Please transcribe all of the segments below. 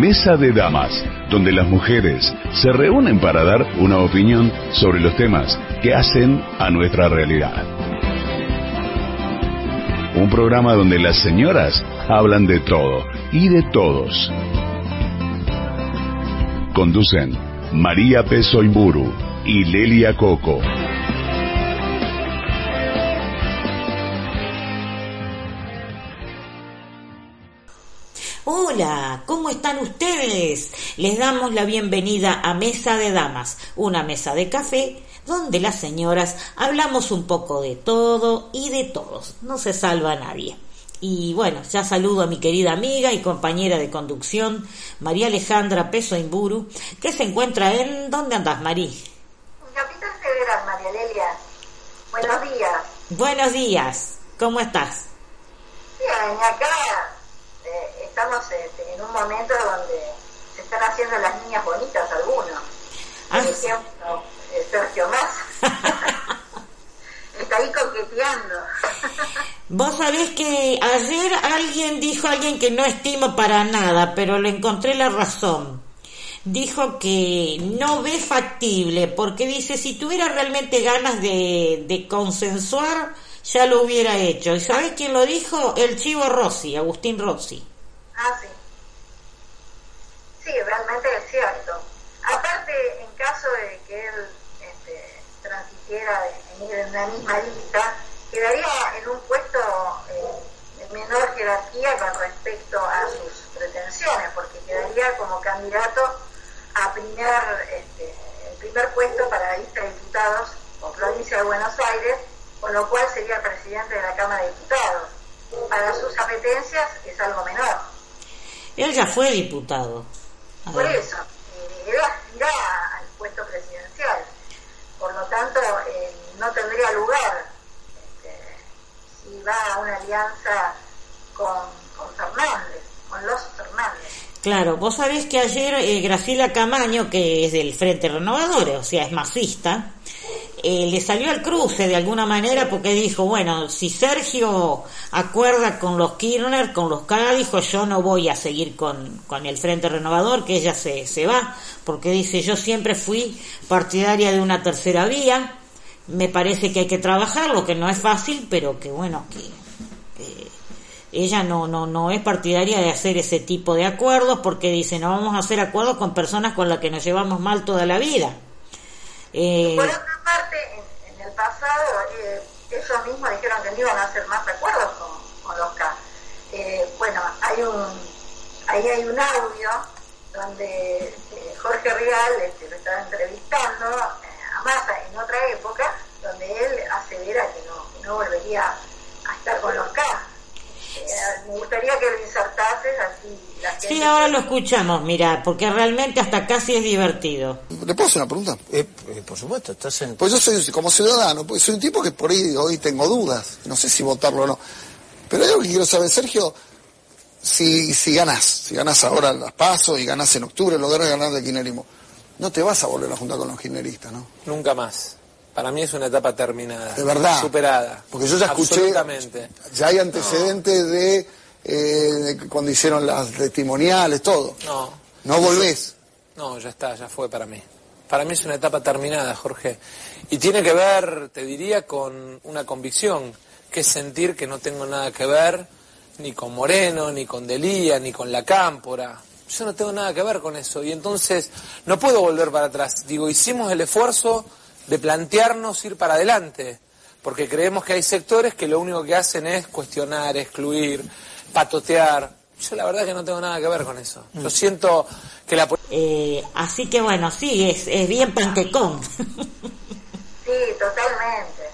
Mesa de Damas, donde las mujeres se reúnen para dar una opinión sobre los temas que hacen a nuestra realidad. Un programa donde las señoras hablan de todo y de todos. Conducen María Peso Imburu y Lelia Coco. Hola, ¿cómo están ustedes? Les damos la bienvenida a Mesa de Damas, una mesa de café donde las señoras hablamos un poco de todo y de todos. No se salva nadie. Y bueno, ya saludo a mi querida amiga y compañera de conducción, María Alejandra Peso Imburu, que se encuentra en... ¿Dónde andas, Marí? Capital Federal, María Lelia. Buenos días. Buenos días. ¿Cómo estás? Bien, acá estamos este, en un momento donde se están haciendo las niñas bonitas algunos. Ah. Por ejemplo, eh, Sergio Massa. Está ahí coqueteando. Vos sabés que ayer alguien dijo, alguien que no estimo para nada, pero le encontré la razón. Dijo que no ve factible, porque dice, si tuviera realmente ganas de, de consensuar, ya lo hubiera hecho. ¿Y sabés quién lo dijo? El chivo Rossi, Agustín Rossi. Ah, sí. Sí, realmente es cierto. Aparte, en caso de que él este, en, en la misma lista, quedaría en un puesto eh, de menor jerarquía con respecto a sus pretensiones, porque quedaría como candidato a primer, este, el primer puesto para la lista de diputados por provincia de Buenos Aires, con lo cual sería presidente de la Cámara de Diputados. Para sus apetencias es algo menor. Él ya fue diputado. A Por ver. eso, eh, él aspira al puesto presidencial. Por lo tanto, eh, no tendría lugar este, si va a una alianza con, con Fernández, con los Fernández. Claro, vos sabés que ayer eh, Graciela Camaño, que es del Frente Renovador, o sea, es masista, eh, le salió al cruce de alguna manera porque dijo, bueno, si Sergio acuerda con los Kirchner, con los K, dijo, yo no voy a seguir con, con el Frente Renovador, que ella se, se va, porque dice, yo siempre fui partidaria de una tercera vía, me parece que hay que trabajar, lo que no es fácil, pero que bueno, que ella no, no, no es partidaria de hacer ese tipo de acuerdos porque dice no vamos a hacer acuerdos con personas con las que nos llevamos mal toda la vida. Eh, Por otra parte, en, en el pasado, eh, ellos mismos dijeron que no iban a hacer más acuerdos con, con los K. Eh, bueno, hay un, ahí hay un audio donde eh, Jorge Rial este, lo estaba entrevistando eh, a Massa en otra época, donde él asevera que no, que no volvería a estar con los K. Me gustaría que lo insertases así la gente... sí, ahora lo escuchamos, mira, porque realmente hasta casi es divertido. ¿Le puedo hacer una pregunta? Eh, eh, por supuesto, estás en... Pues yo soy, como ciudadano, pues soy un tipo que por ahí hoy tengo dudas, no sé si votarlo o no. Pero hay algo que quiero saber, Sergio, si, si ganás, si ganás ahora las pasos y ganás en octubre, lográs ganar de kirchnerismo, no te vas a volver a juntar con los kirchneristas, ¿no? Nunca más. Para mí es una etapa terminada. De verdad. Superada. Porque yo ya escuché, Absolutamente. ya hay antecedentes de, eh, cuando hicieron las testimoniales, todo. No, No volvés. no, ya está, ya fue para mí. Para mí es una etapa terminada, Jorge. Y tiene que ver, te diría, con una convicción, que es sentir que no tengo nada que ver ni con Moreno, ni con Delía, ni con La Cámpora. Yo no tengo nada que ver con eso. Y entonces no puedo volver para atrás. Digo, hicimos el esfuerzo de plantearnos ir para adelante, porque creemos que hay sectores que lo único que hacen es cuestionar, excluir, patotear. Yo la verdad que no tengo nada que ver con eso. Yo siento que la... Eh, así que bueno, sí, es, es bien panquecón. Sí, totalmente.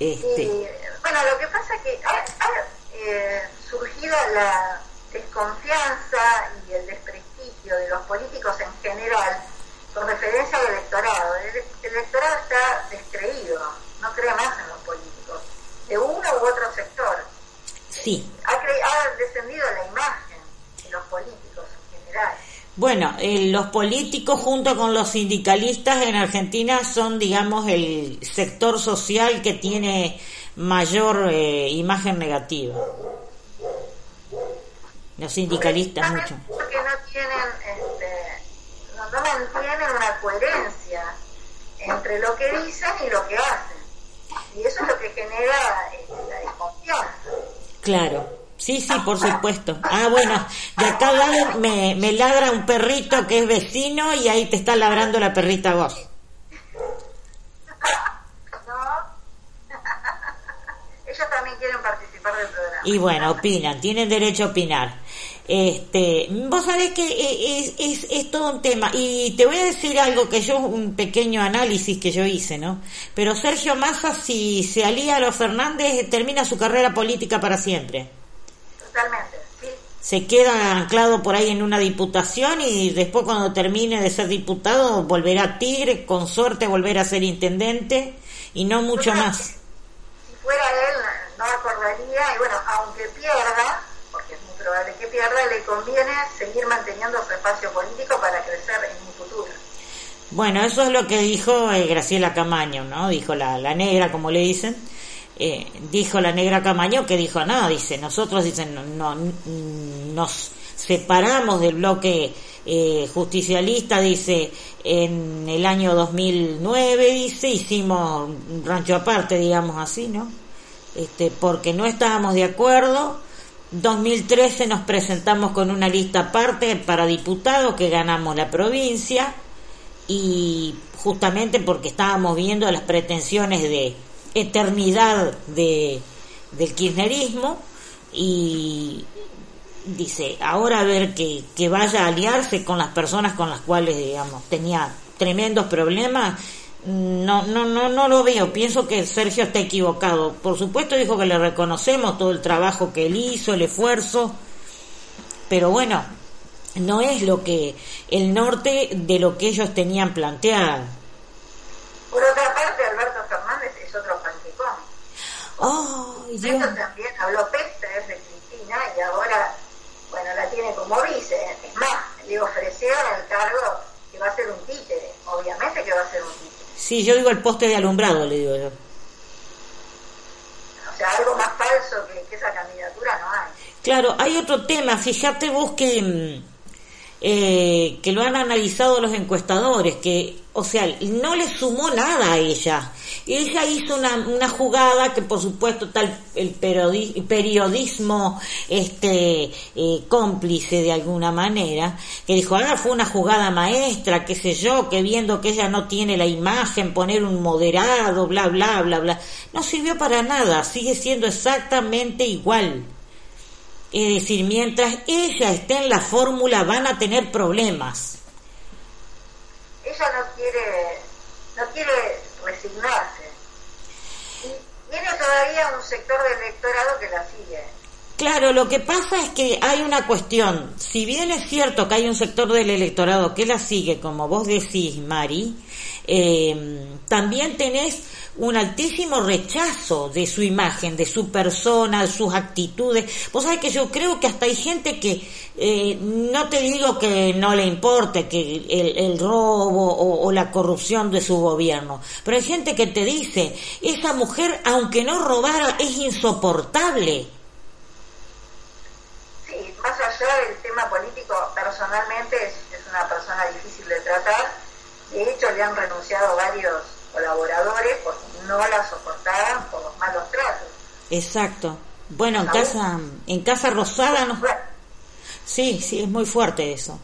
este, Y, bueno, lo que pasa es que ha, ha, eh, surgido la desconfianza y el desprestigio de los políticos en general con referencia al electorado. El, el electorado está descreído, no cree más en los políticos, de uno u otro sector. sí. Descendido la imagen de los políticos en general. Bueno, eh, los políticos junto con los sindicalistas en Argentina son, digamos, el sector social que tiene mayor eh, imagen negativa. Los sindicalistas mucho. Porque no tienen, este, no, no mantienen una coherencia entre lo que dicen y lo que hacen. Y eso es lo que genera este, la desconfianza. Claro. Sí, sí, por supuesto. Ah, bueno, de acá al lado me, me ladra un perrito que es vecino y ahí te está ladrando la perrita vos. ¿No? Ellos también quieren participar del programa. Y bueno, opinan, tienen derecho a opinar. Este, vos sabés que e, es, es, es todo un tema. Y te voy a decir algo que yo, un pequeño análisis que yo hice, ¿no? Pero Sergio Massa, si se alía a los Fernández, termina su carrera política para siempre. Totalmente, sí. Se queda anclado por ahí en una diputación y después cuando termine de ser diputado volverá a Tigre, con suerte volverá a ser intendente y no mucho más. Si fuera él, no acordaría, y bueno, aunque pierda, porque es muy probable que pierda, le conviene seguir manteniendo su espacio político para crecer en un futuro. Bueno, eso es lo que dijo eh, Graciela Camaño, ¿no? Dijo la, la negra, como le dicen. Eh, dijo la negra Camaño que dijo, no, dice, nosotros dicen, no, no, nos separamos del bloque eh, justicialista, dice, en el año 2009, dice, hicimos un rancho aparte, digamos así, ¿no? Este, porque no estábamos de acuerdo. 2013 nos presentamos con una lista aparte para diputados que ganamos la provincia y justamente porque estábamos viendo las pretensiones de eternidad de, del kirchnerismo y dice, ahora a ver que, que vaya a aliarse con las personas con las cuales, digamos, tenía tremendos problemas, no, no, no, no lo veo. Pienso que Sergio está equivocado. Por supuesto dijo que le reconocemos todo el trabajo que él hizo, el esfuerzo, pero bueno, no es lo que el norte de lo que ellos tenían planteado. Por otra parte, Alberto Fernández es otro panquecón. ¡Ay, Dios! También habló pestes de Cristina y ahora, bueno, la tiene como vice. Es más, le ofrecieron el cargo que va a ser un títere. Obviamente que va a ser un títere. Sí, yo digo el poste de alumbrado, le digo yo. O sea, algo más falso que, que esa candidatura no hay. Claro, hay otro tema, fíjate vos que, mm, eh, que lo han analizado los encuestadores, que, o sea, no le sumó nada a ella. Ella hizo una, una jugada que por supuesto tal el periodi- periodismo este eh, cómplice de alguna manera, que dijo, ah, fue una jugada maestra, qué sé yo, que viendo que ella no tiene la imagen, poner un moderado, bla, bla, bla, bla. No sirvió para nada, sigue siendo exactamente igual. Es decir, mientras ella esté en la fórmula van a tener problemas. Ella no quiere, no quiere resignarse. Y tiene todavía un sector del electorado que la sigue. Claro, lo que pasa es que hay una cuestión. Si bien es cierto que hay un sector del electorado que la sigue, como vos decís, Mari, eh, también tenés un altísimo rechazo de su imagen, de su persona, sus actitudes. Vos sabés que yo creo que hasta hay gente que, eh, no te digo que no le importe que el, robo o, o la corrupción de su gobierno, pero hay gente que te dice, esa mujer, aunque no robara, es insoportable. Sí, más allá del tema político, personalmente es, es una persona difícil de tratar. De hecho, le han renunciado varios colaboradores porque no la soportaban por los malos tratos. Exacto. Bueno, en casa, en casa Rosada no. Sí, sí, es muy fuerte eso.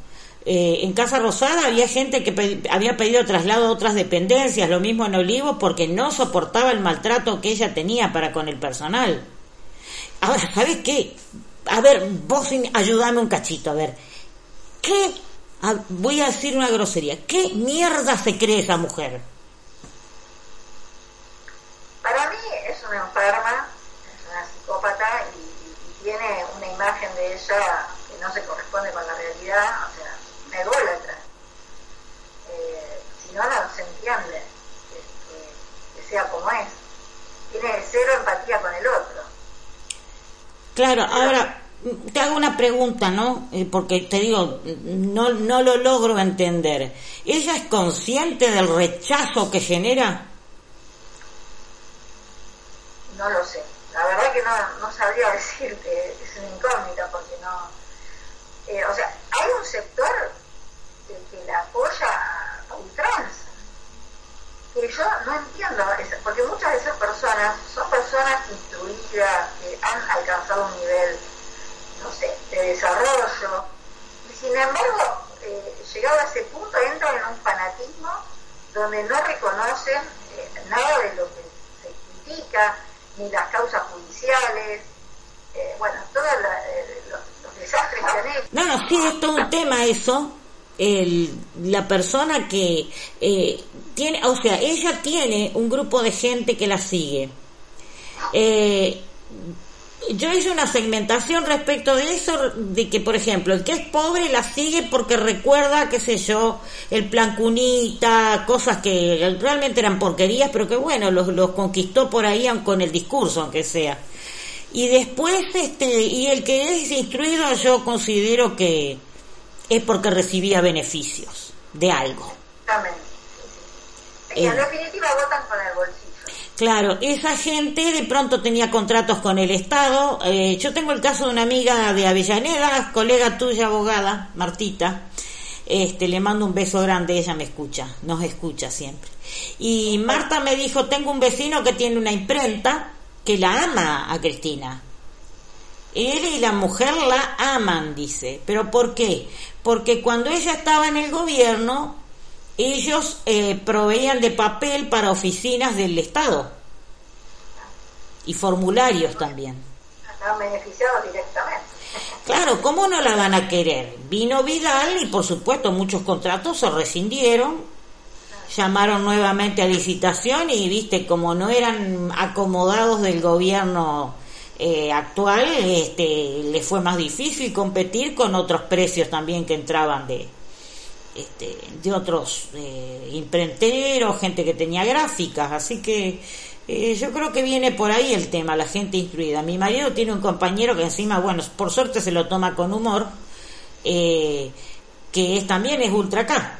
Eh, en Casa Rosada había gente que pe- había pedido traslado a otras dependencias, lo mismo en Olivos, porque no soportaba el maltrato que ella tenía para con el personal. Ahora, ¿sabes qué? A ver, vos ayudame un cachito, a ver. ¿Qué? a- voy a decir una grosería. ¿Qué mierda se cree esa mujer? Para mí es una enferma, es una psicópata y, y tiene una imagen de ella que no se corresponde con la realidad, o sea, una ególatra. Eh, si no, no se entiende que, que- que sea como es. Tiene cero empatía con el otro. Claro, ahora te hago una pregunta, ¿no? Eh, porque te digo, no, no lo logro entender. ¿Ella es consciente del rechazo que genera? No lo sé. La verdad que no, no sabría decirte, es una incógnita porque no... eh, o sea, hay un sector que, que la apoya a ultranza. Que yo no entiendo, porque muchas de esas personas son personas instruidas, que han alcanzado un nivel, no sé, de desarrollo, y sin embargo, eh, llegado a ese punto, entran en un fanatismo donde no reconocen eh, nada de lo que se critica, ni las causas judiciales, eh, bueno, todos eh, los, desastres que han hecho. No, no, sí, es todo un tema eso. El, la persona que eh, tiene, o sea, ella tiene un grupo de gente que la sigue. Eh, yo hice una segmentación respecto de eso, de que, por ejemplo, el que es pobre la sigue porque recuerda, qué sé yo, el plan cunita, cosas que realmente eran porquerías, pero que bueno, los, los conquistó por ahí con el discurso, aunque sea. Y después, este, y el que es instruido, yo considero que es porque recibía beneficios de algo. Exactamente. Y en Eh. definitiva votan con el bolsillo. Claro, esa gente de pronto tenía contratos con el Estado. Eh, yo tengo el caso de una amiga de Avellaneda, colega tuya, abogada, Martita. Este, le mando un beso grande, ella me escucha, nos escucha siempre. Y Marta me dijo, tengo un vecino que tiene una imprenta que la ama a Cristina. Él y la mujer la aman, dice. ¿Pero por qué? Porque cuando ella estaba en el gobierno, ellos eh, proveían de papel para oficinas del Estado y formularios también. Estaban beneficiados directamente. Claro, ¿cómo no la van a querer? Vino Vidal y por supuesto muchos contratos se rescindieron, llamaron nuevamente a licitación y viste, como no eran acomodados del gobierno eh, actual, este, les fue más difícil competir con otros precios también que entraban de, este, de otros eh, imprenteros, gente que tenía gráficas, así que eh, yo creo que viene por ahí el tema, la gente instruida. Mi marido tiene un compañero que encima, bueno, por suerte se lo toma con humor, eh, que es, también es ultra acá.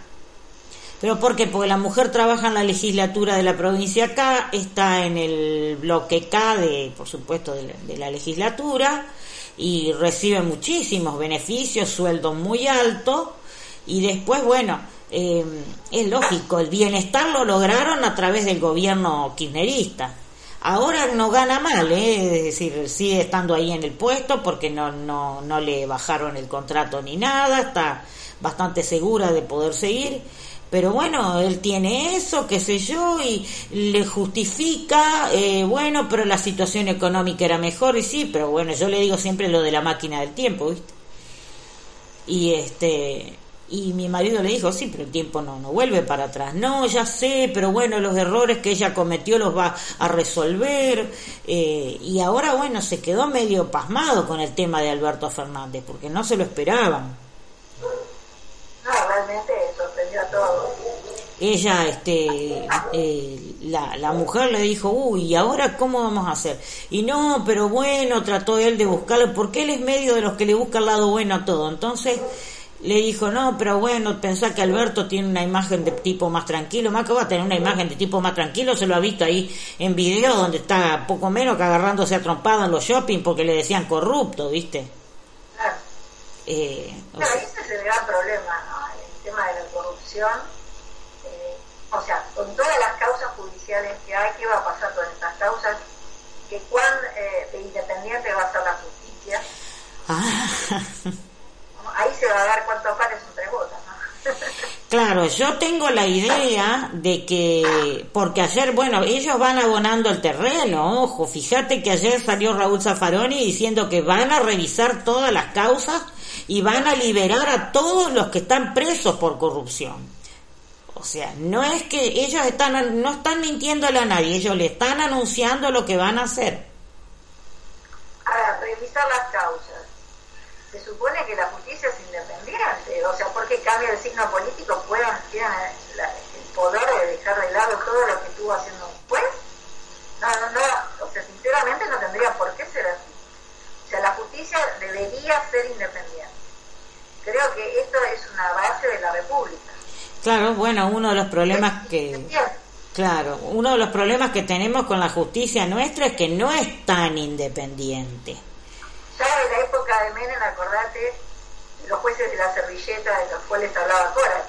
¿Pero por qué? Porque la mujer trabaja en la legislatura de la provincia acá, está en el bloque K, de, por supuesto, de la, de la legislatura, y recibe muchísimos beneficios, sueldo muy alto, y después, bueno, eh, es lógico, el bienestar lo lograron a través del gobierno kirchnerista. Ahora no gana mal, ¿eh? es decir, sigue estando ahí en el puesto porque no, no, no le bajaron el contrato ni nada, está bastante segura de poder seguir. Pero bueno, él tiene eso, qué sé yo, y le justifica, eh, bueno, pero la situación económica era mejor, y sí, pero bueno, yo le digo siempre lo de la máquina del tiempo, ¿viste? Y este, y mi marido le dijo, sí, pero el tiempo no, no vuelve para atrás. No, ya sé, pero bueno, los errores que ella cometió los va a resolver. Eh, y ahora, bueno, se quedó medio pasmado con el tema de Alberto Fernández, porque no se lo esperaban. No, realmente sorprendió a todos. Ella, este, eh, la, la mujer le dijo, uy, ¿y ahora cómo vamos a hacer? Y no, pero bueno, trató él de buscarlo, porque él es medio de los que le busca el lado bueno a todo. Entonces, le dijo, no, pero bueno, pensá que Alberto tiene una imagen de tipo más tranquilo, más que va a tener una imagen de tipo más tranquilo, se lo ha visto ahí en video donde está poco menos que agarrándose a trompada en los shopping porque le decían corrupto, ¿viste? Claro. Eh, Claro, sea, ese es el gran problema, ¿no? El tema de la corrupción. Eh, o sea, con todas las causas judiciales que hay, ¿qué va a pasar con estas causas? Que cuán eh, de independiente va a ser la justicia. ah. Ahí se va a dar cuánto pares son tres botas, ¿no? Claro, yo tengo la idea de que, porque ayer, bueno, ellos van abonando el terreno, ojo, fíjate que ayer salió Raúl Zaffaroni diciendo que van a revisar todas las causas y van a liberar a todos los que están presos por corrupción. O sea, no es que ellos están, no están mintiéndole a nadie, ellos le están anunciando lo que van a hacer. Ahora, revisar las causas. Supone que la justicia es independiente, o sea, porque cambia el signo político, puedan, tienen el poder de dejar de lado todo lo que estuvo haciendo un juez. No, no, no, o sea, sinceramente no tendría por qué ser así. O sea, la justicia debería ser independiente. Creo que esto es una base de la República. Claro, bueno, uno de los problemas que... Claro, uno de los problemas que tenemos con la justicia nuestra es que no es tan independiente. Ya de la época de Menem, acordate los jueces de la servilleta de los cuales hablaba Cora.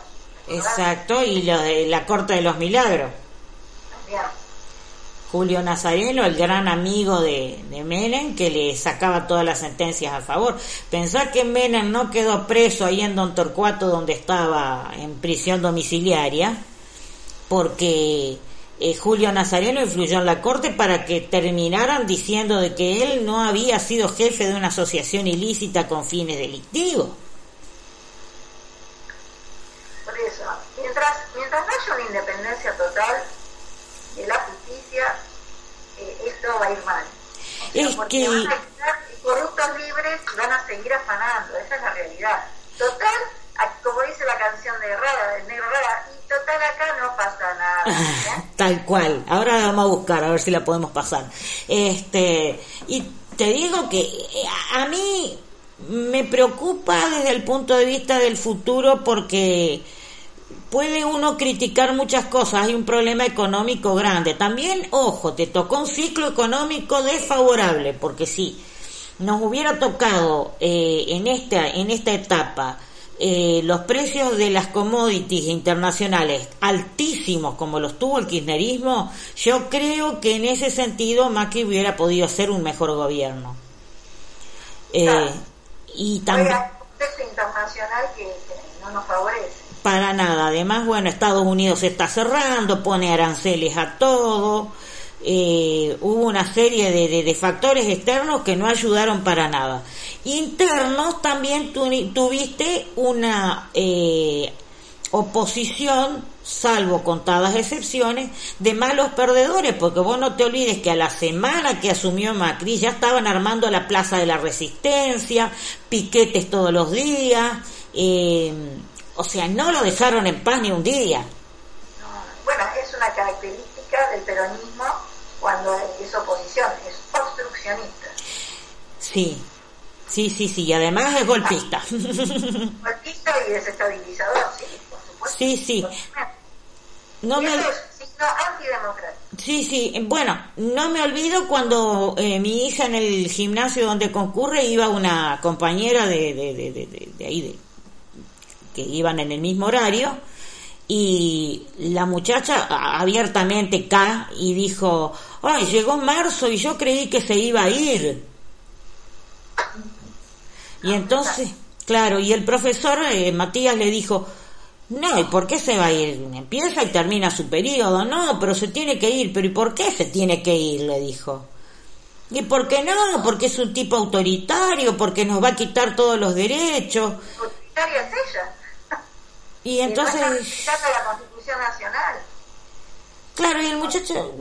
Exacto, y lo de la Corte de los Milagros. También. Julio Nazareno, el gran amigo de, de Menem, que le sacaba todas las sentencias a favor. Pensar que Menem no quedó preso ahí en Don Torcuato, donde estaba en prisión domiciliaria, porque eh, Julio Nazareno influyó en la corte para que terminaran diciendo de que él no había sido jefe de una asociación ilícita con fines delictivos. Por eso, mientras, mientras no haya una independencia total de la justicia, eh, esto va a ir mal. O sea, Es porque que- van a estar corruptos libres y van a seguir afanando, esa es la realidad. Total, como dice la canción de Rada, del negro Rada, total acá no pasa nada. ¿eh? Tal cual. Ahora la vamos a buscar a ver si la podemos pasar. Este, y te digo que eh, a a mí me preocupa desde el punto de vista del futuro porque puede uno criticar muchas cosas, hay un problema económico grande. También, ojo, te tocó un ciclo económico desfavorable, porque si nos hubiera tocado eh, en esta en esta etapa eh, los precios de las commodities internacionales altísimos como los tuvo el kirchnerismo, yo creo que en ese sentido Macri hubiera podido hacer un mejor gobierno. Eh, Claro. y también hay un contexto internacional que, que no nos favorece. para nada. Además, bueno, Estados Unidos se está cerrando, pone aranceles a todo. Eh, hubo una serie de, de- factores externos que no ayudaron para nada. Internos también tu- tuviste una eh, oposición, salvo contadas excepciones, de malos perdedores, porque vos no te olvides que a la semana que asumió Macri ya estaban armando la Plaza de la Resistencia, piquetes todos los días, eh, o sea, no lo dejaron en paz ni un día. No, Bueno, es una característica del peronismo es oposición, es obstruccionista. Sí, sí, sí, sí, y además es golpista. Golpista y desestabilizador, sí, por supuesto. Sí, sí. No me... eso es un signo antidemocrático. Sí, sí, bueno, no me olvido cuando eh, mi hija en el gimnasio donde concurre iba una compañera de, de, de, de, de- de ahí, de, que iban en el mismo horario, y la muchacha abiertamente K y dijo, ay, llegó marzo y yo creí que se iba a ir. Y entonces, claro, y el profesor eh, Matías le dijo, no, ¿y por qué se va a ir? Empieza y termina su periodo. No, pero se tiene que ir. ¿Pero y por qué se tiene que ir? Le dijo. ¿Y por qué no? Porque es un tipo autoritario, porque nos va a quitar todos los derechos. Es ella. Y entonces, respetando la Constitución Nacional. claro, y el muchacho.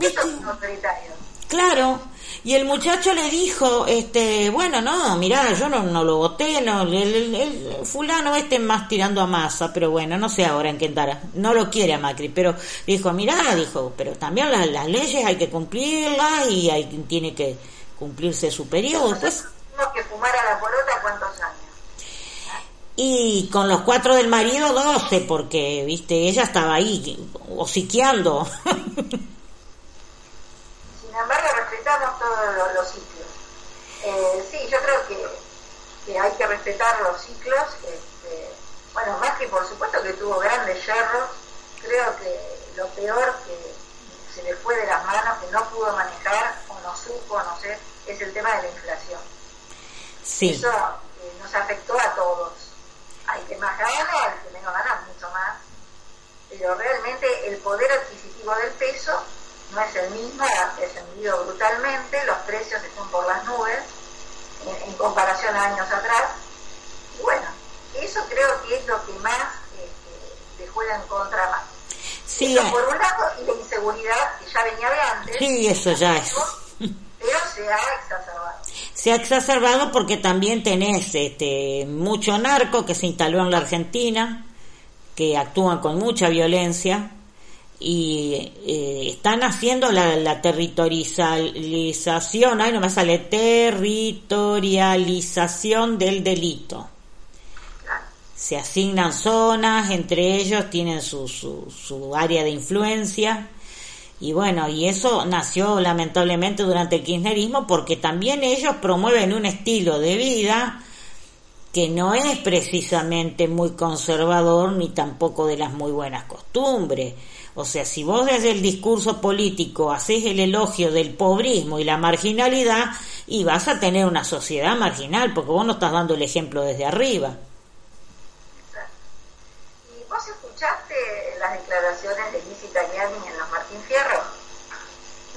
Claro. Y el muchacho le dijo, este, bueno, no, mirá, yo no, no lo voté, no, el, el- el fulano este más tirando a masa, pero bueno, no sé ahora en qué andará. No lo quiere a Macri, pero dijo, mirá, dijo, pero también las, las leyes hay que cumplirlas y hay, tiene que cumplirse su periodo. Tuvimos que fumar a la porota cuántos años. Y con los cuatro del marido, doce, porque, viste, ella estaba ahí, hociqueando. Sin embargo, respetamos todos los, los ciclos. Eh, sí, yo creo que, que hay que respetar los ciclos. Este, bueno, más que por supuesto que tuvo grandes yerros, creo que lo peor que se le fue de las manos, que no pudo manejar o no supo, no sé, es el tema de la inflación. sí, Eso eh, nos afectó a todos. Al que más gana, al que menos gana, mucho más. Pero realmente el poder adquisitivo del peso no es el mismo, ha descendido brutalmente, los precios están por las nubes en, en comparación a años atrás. Y bueno, eso creo que es lo que más este, le juega en contra más. sí, Eso por un lado, y la inseguridad que ya venía de antes, sí, eso ya es. pero se ha exacerbado. Se ha exacerbado porque también tenés este mucho narco que se instaló en la Argentina, que actúan con mucha violencia y eh, están haciendo la, la territorialización, ay no me sale, territorialización del delito. Se asignan zonas, entre ellos tienen su, su, su área de influencia. Y bueno, y eso nació lamentablemente durante el kirchnerismo porque también ellos promueven un estilo de vida que no es precisamente muy conservador ni tampoco de las muy buenas costumbres. O sea, si vos desde el discurso político haces el elogio del pobrismo y la marginalidad, y vas a tener una sociedad marginal, porque vos no estás dando el ejemplo desde arriba. ¿Y vos escuchaste las declaraciones de Liz Italiani en? No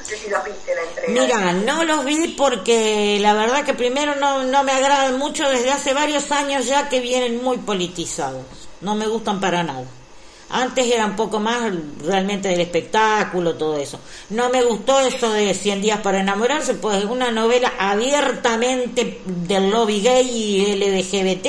sé si viste la entrega. Mira, no los vi porque la verdad que primero no, no me agradan mucho desde hace varios años ya que vienen muy politizados. No me gustan para nada. Antes era un poco más realmente del espectáculo, todo eso. No me gustó eso de 100 días para enamorarse, pues una novela abiertamente del lobby gay y LGBT.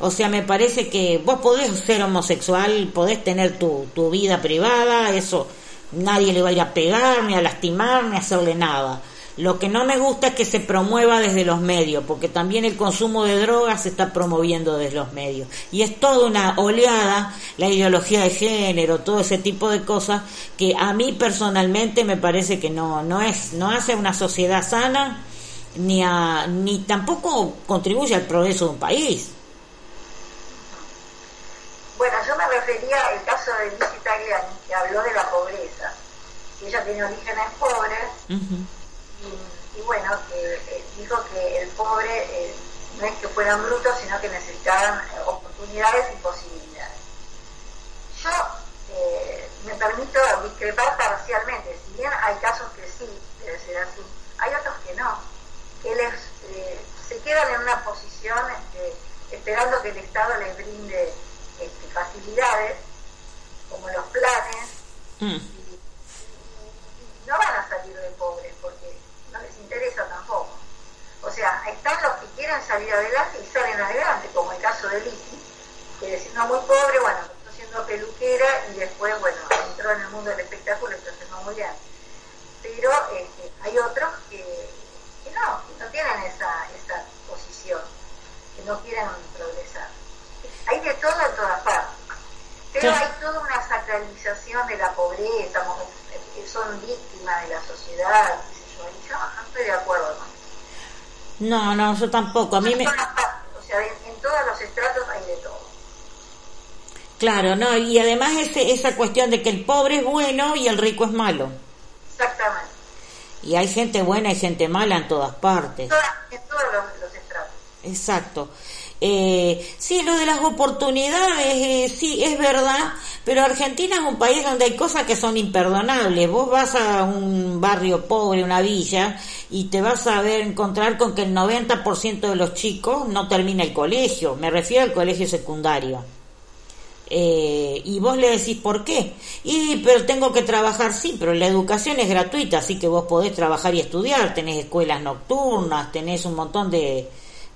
O sea, me parece que vos podés ser homosexual, podés tener tu, tu vida privada, eso nadie le va a a pegar, ni a lastimar, ni a hacerle nada. Lo que no me gusta es que se promueva desde los medios, porque también el consumo de drogas se está promoviendo desde los medios. Y es toda una oleada, la ideología de género, todo ese tipo de cosas, que a mí personalmente me parece que no, no es, no hace una sociedad sana, ni a, ni tampoco contribuye al progreso de un país. Bueno, yo me refería al caso de Liz Italiani, que habló de la pobreza. Ella tiene orígenes pobres. Uh y, bueno, que eh, dijo que el pobre eh, no es que fueran brutos, sino que necesitaban eh, oportunidades y posibilidades. Yo me permito discrepar parcialmente, si bien hay casos que sí, debe ser así, hay otros que no, que les, se quedan en una posición este, esperando que el Estado les brinde facilidades, como los planes, mm. y, no van a salir de pobres, porque interesa tampoco. O sea, están los que quieren salir adelante y salen adelante, como el caso de Lizzie, que es una muy pobre, bueno, está siendo peluquera y después, bueno, entró en el mundo del espectáculo y está haciendo muy bien. Pero este, hay otros que, no, que no tienen esa, esa posición, que no quieren progresar. Hay de todo en todas partes. Pero hay toda una sacralización de la pobreza, son víctimas de la sociedad, yo no estoy de acuerdo con No, no, yo tampoco. A mí me... O sea, en, todos los estratos hay de todo. Claro, no, y además ese, esa cuestión de que el pobre es bueno y el rico es malo. Exactamente. Y hay gente buena y gente mala en todas partes. en todos los estratos. Exacto. Eh, sí, lo de las oportunidades, eh, sí, es verdad, pero Argentina es un país donde hay cosas que son imperdonables. Vos vas a un barrio pobre, una villa, y te vas a ver encontrar con que el 90% de los chicos no termina el colegio. Me refiero al colegio secundario. Eh, y vos le decís por qué. Y, pero tengo que trabajar, sí, pero la educación es gratuita, así que vos podés trabajar y estudiar. Tenés escuelas nocturnas, tenés un montón de,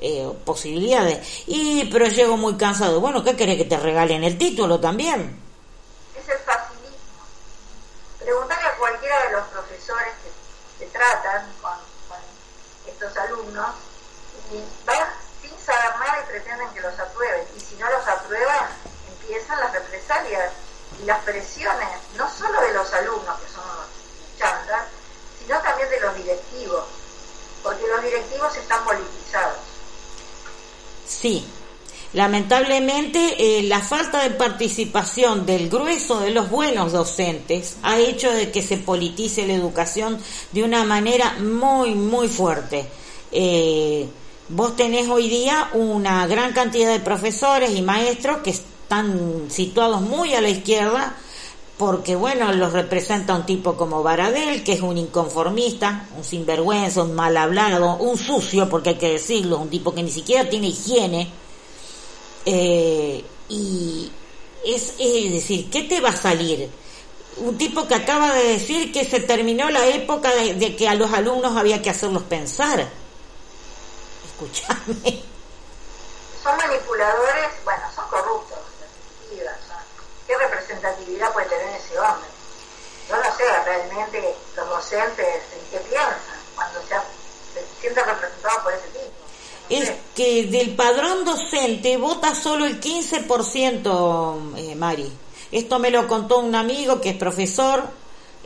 eh, posibilidades. Y, pero llego muy cansado. Bueno, ¿qué querés que te regalen el título también? Es el facilismo. Preguntarle a cualquiera de los profesores que, se tratan con, estos alumnos y van sin saber nada y pretenden que los aprueben. Y si no los aprueban, empiezan las represalias y las presiones, no solo de los alumnos, que son los chantas, sino también de los directivos, porque los directivos están politizados. Sí, lamentablemente eh, la falta de participación del grueso de los buenos docentes ha hecho de que se politice la educación de una manera muy, muy fuerte. Eh, vos tenés hoy día una gran cantidad de profesores y maestros que están situados muy a la izquierda porque bueno, los representa un tipo como Baradel, que es un inconformista, un sinvergüenza, un mal hablado, un sucio, porque hay que decirlo, un tipo que ni siquiera tiene higiene. Eh, y es, es decir, ¿qué te va a salir? Un tipo que acaba de decir que se terminó la época de, que a los alumnos había que hacerlos pensar. Escúchame. Son manipuladores, bueno, son corruptos ¿Qué representatividad puede tener ese hombre? Yo no sé realmente los docentes en qué piensan cuando se, sienten representados por ese tipo. es que del padrón docente vota solo el 15%, eh, Mari. Esto me lo contó un amigo que es profesor,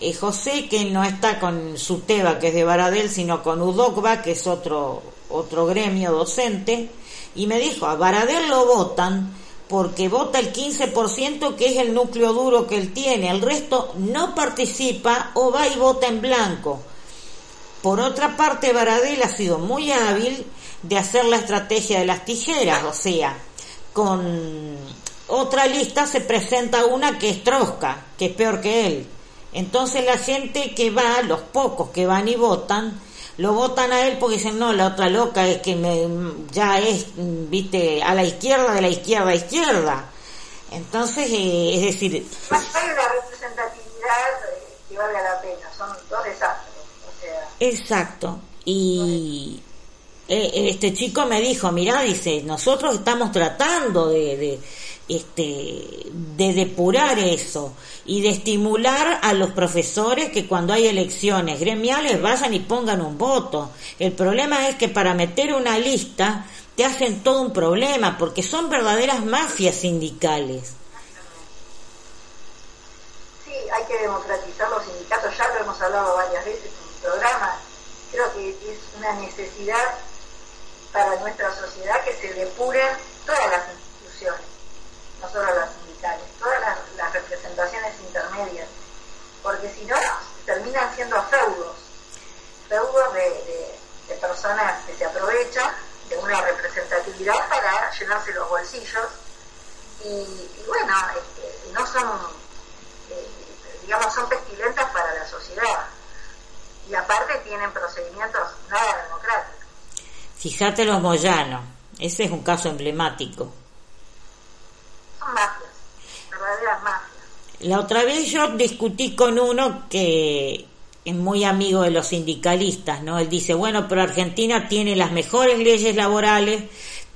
eh, José, que no está con su TEBA, que es de Baradel, sino con UDOCBA, que es otro, otro gremio docente Y me dijo, a Baradel lo votan porque vota el 15% que es el núcleo duro que él tiene, el resto no participa o va y vota en blanco. Por otra parte, Baradel ha sido muy hábil de hacer la estrategia de las tijeras, o sea, con otra lista se presenta una que es Trosca, que es peor que él. Entonces la gente que va, los pocos que van y votan, lo votan a él porque dicen, no, la otra loca es que me, ya es, viste, a la izquierda, de la izquierda a izquierda. Entonces, eh, es decir... Hay una representatividad que valga la pena, son dos desastres. O sea... Exacto. Y eh, este chico me dijo, mira, dice, nosotros estamos tratando de, de este, de depurar eso y de estimular a los profesores que cuando hay elecciones gremiales vayan y pongan un voto. El problema es que para meter una lista te hacen todo un problema porque son verdaderas mafias sindicales. Sí, hay que democratizar los sindicatos, ya lo hemos hablado varias veces en el programa. Creo que es una necesidad para nuestra sociedad que se depuren todas las instituciones no solo las sindicales, todas las, representaciones intermedias, porque si no terminan siendo feudos, feudos de, personas que se aprovechan de una representatividad para llenarse los bolsillos y, bueno, este, no son, eh, digamos, son pestilentas para la sociedad y aparte tienen procedimientos nada democráticos. Fíjate los Moyano, ese es un caso emblemático mafias, verdaderas mafias. La otra vez yo discutí con uno que es muy amigo de los sindicalistas, ¿no? Él dice, bueno, pero Argentina tiene las mejores leyes laborales,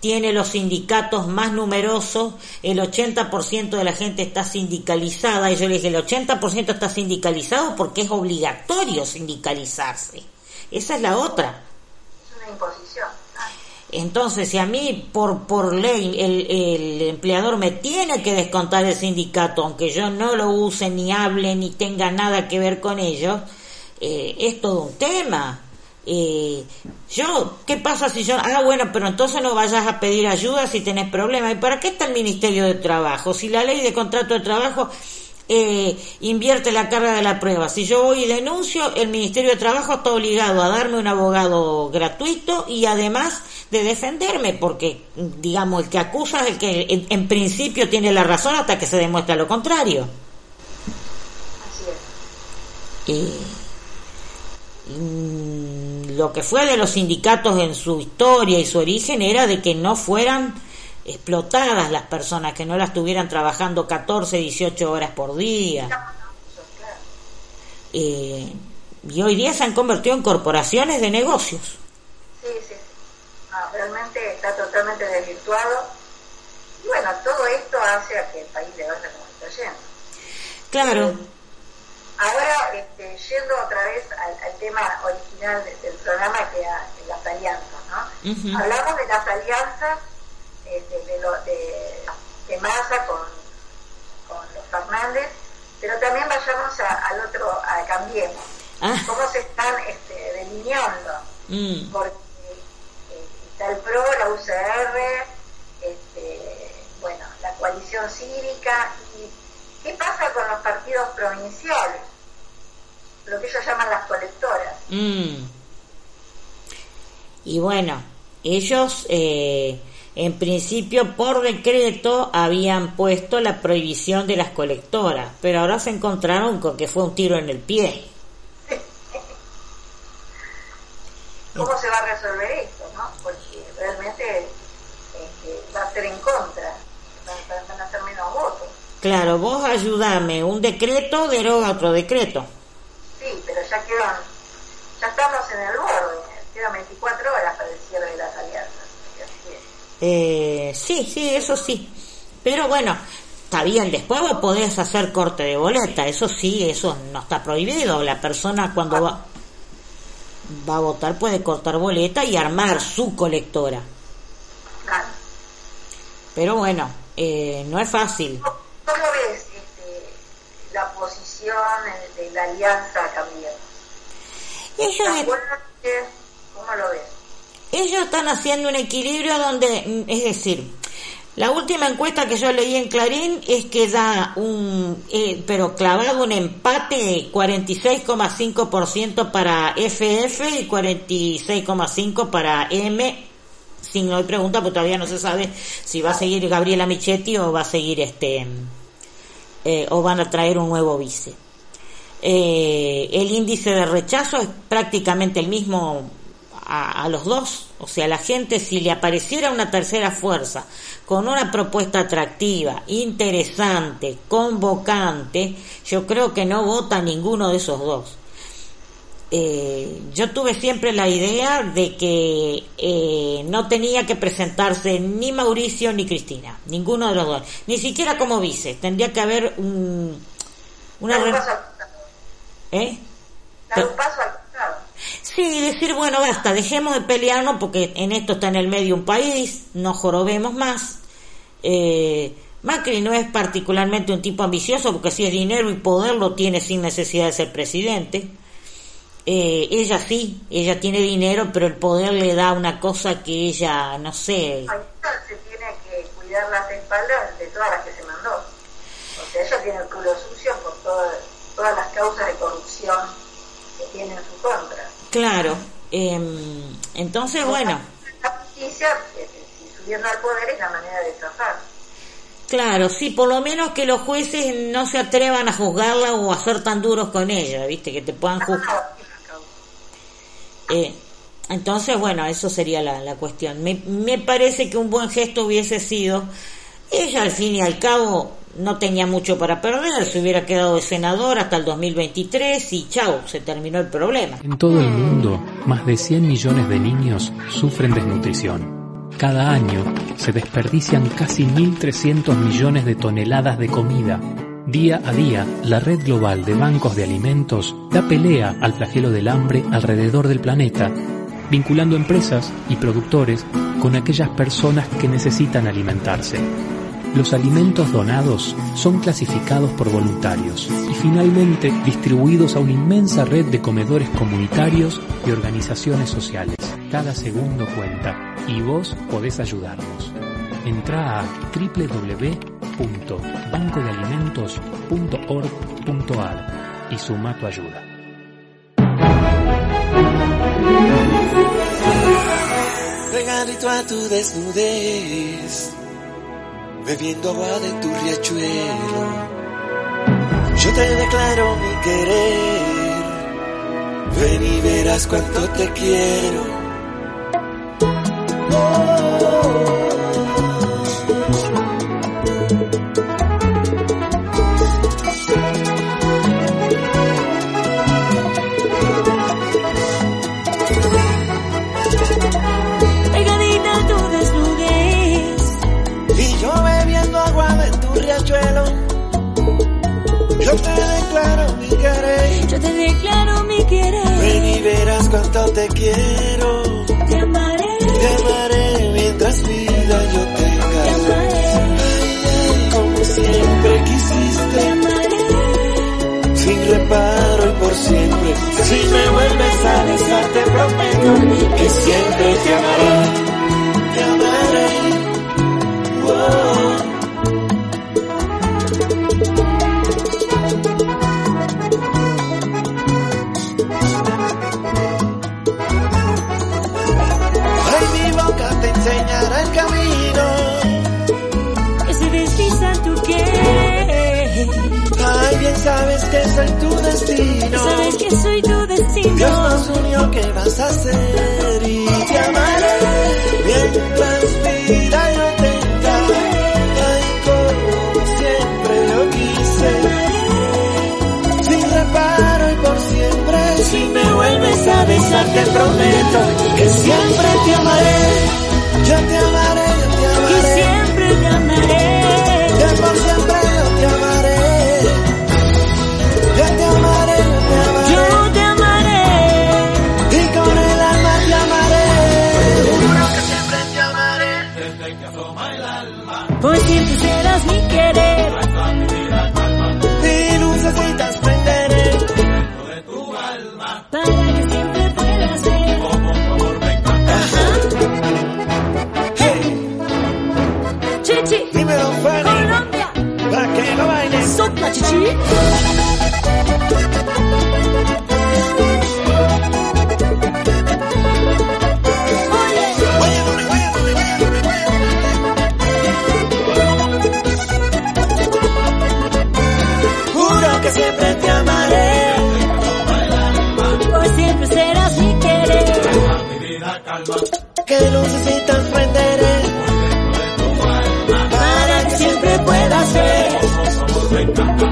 tiene los sindicatos más numerosos, el 80% de la gente está sindicalizada, y yo le dije, el 80% está sindicalizado porque es obligatorio sindicalizarse. Esa es la otra. Es una imposición. Entonces, si a mí por, por ley el, el, empleador me tiene que descontar el sindicato, aunque yo no lo use, ni hable, ni tenga nada que ver con ellos, eh, es todo un tema. Eh, yo, ¿qué pasa si yo, ah, bueno, pero entonces no vayas a pedir ayuda si tenés problemas? ¿Y para qué está el Ministerio de Trabajo? Si la ley de contrato de trabajo eh, invierte la carga de la prueba. Si yo voy y denuncio, el Ministerio de Trabajo está obligado a darme un abogado gratuito y además de defenderme, porque, digamos, el que acusa es el que en, principio tiene la razón hasta que se demuestra lo contrario. Así mm, lo que fue de los sindicatos en su historia y su origen era de que no fueran explotadas las personas, que no las estuvieran trabajando 14, 18 horas por día. Eh, y hoy día se han convertido en corporaciones de negocios. Sí, sí, realmente está totalmente desvirtuado. Y bueno, todo esto hace a que el país le vaya como está yendo. Claro. Eh, ahora, este, yendo otra vez al, tema original del programa, que era las alianzas, ¿no? Hablamos de las alianzas de, de, lo, de, de Massa con, con los Fernández, pero también vayamos al otro, a Cambiemos. Ah. ¿Cómo se están este, delineando? Mm. Porque eh, está el PRO, la UCR, este, bueno, la coalición cívica, y ¿qué pasa con los partidos provinciales? Lo que ellos llaman las colectoras. Mm. Y bueno, ellos eh, en principio, por decreto, habían puesto la prohibición de las colectoras, pero ahora se encontraron con que fue un tiro en el pie. ¿Cómo se va a resolver esto? ¿no? Porque realmente este, va a ser en contra, van, a ser menos votos. Claro, vos ayudame, un decreto deroga otro decreto. Sí, pero ya quedan, ya estamos en el borde, quedan 24 horas para el cierre de las alianzas. Eh, sí, sí, eso sí. Pero bueno, está bien, después vos podés hacer corte de boleta, eso sí, eso no está prohibido. La persona cuando va, va a votar puede cortar boleta y armar su colectora. Pero bueno, eh, no es fácil. ¿Cómo ves este, la posición de la alianza cambiar? ¿Cómo lo ves? ellos están haciendo un equilibrio donde, mm, es decir, la última encuesta que yo leí en Clarín es que da un, eh, pero clavado un empate 46,5% para FF y 46,5% para M. Sin hoy pregunta, porque todavía no se sabe si va a seguir Gabriela Michetti o va a seguir este, eh, o van a traer un nuevo vice. Eh, el índice de rechazo es prácticamente el mismo a, los dos. O sea, la gente si le apareciera una tercera fuerza con una propuesta atractiva, interesante, convocante, yo creo que no vota ninguno de esos dos. Eh, yo tuve siempre la idea de que eh, no tenía que presentarse ni Mauricio ni Cristina, ninguno de los dos, ni siquiera como vice, tendría que haber un, una... ¿Eh? Dar un paso al Sí, decir, bueno, basta, dejemos de pelearnos porque en esto está en el medio un país, no jorobemos más. Eh, Macri no es particularmente un tipo ambicioso porque si es dinero y poder lo tiene sin necesidad de ser presidente. Eh, ella sí, ella tiene dinero, pero el poder le da una cosa que ella, no sé. Se tiene que cuidar las espaldas de todas las que se mandó. O sea, ella tiene el culo sucio por todas las causas de corrupción que tiene en su contra. Claro, em, entonces bueno. La justicia, eh, si subiendo al poder, es la manera de zafar. Claro, sí, por lo menos que los jueces no se atrevan a juzgarla o a ser tan duros con ella, ¿viste? Que te puedan juzgar. Eh, entonces, bueno, eso sería la, la cuestión. Me, me parece que un buen gesto hubiese sido, ella al fin y al cabo no tenía mucho para perder, se hubiera quedado de senador hasta el 2023 y chao, se terminó el problema. En todo el mundo, más de 100 millones de niños sufren desnutrición. Cada año se desperdician casi 1.300 millones de toneladas de comida. Día a día, la red global de bancos de alimentos da pelea al flagelo del hambre alrededor del planeta, vinculando empresas y productores con aquellas personas que necesitan alimentarse. Los alimentos donados son clasificados por voluntarios y finalmente distribuidos a una inmensa red de comedores comunitarios y organizaciones sociales. Cada segundo cuenta y vos podés ayudarnos. Entra a www.bancodealimentos.org.ar y suma tu ayuda. Regalito a tu desnudez bebiendo agua de tu riachuelo. Yo te declaro mi querer, ven y verás cuánto te quiero. Yo cuánto te quiero. Te amaré. Te amaré mientras vida yo tenga. Te amaré. Ay, como siempre quisiste. Te amaré. Sin reparo y por siempre. Si me vuelves a besar te prometo que siempre te amaré. Sabes que soy tu destino. Sabes que soy tu destino. Dios nos unió, ¿qué vas a hacer? Y te amaré mientras vida yo tenga. Ay, como siempre lo quise. Sin reparo y por siempre. Si me vuelves a besar, te prometo que siempre te amaré. Yo te amaré, ver.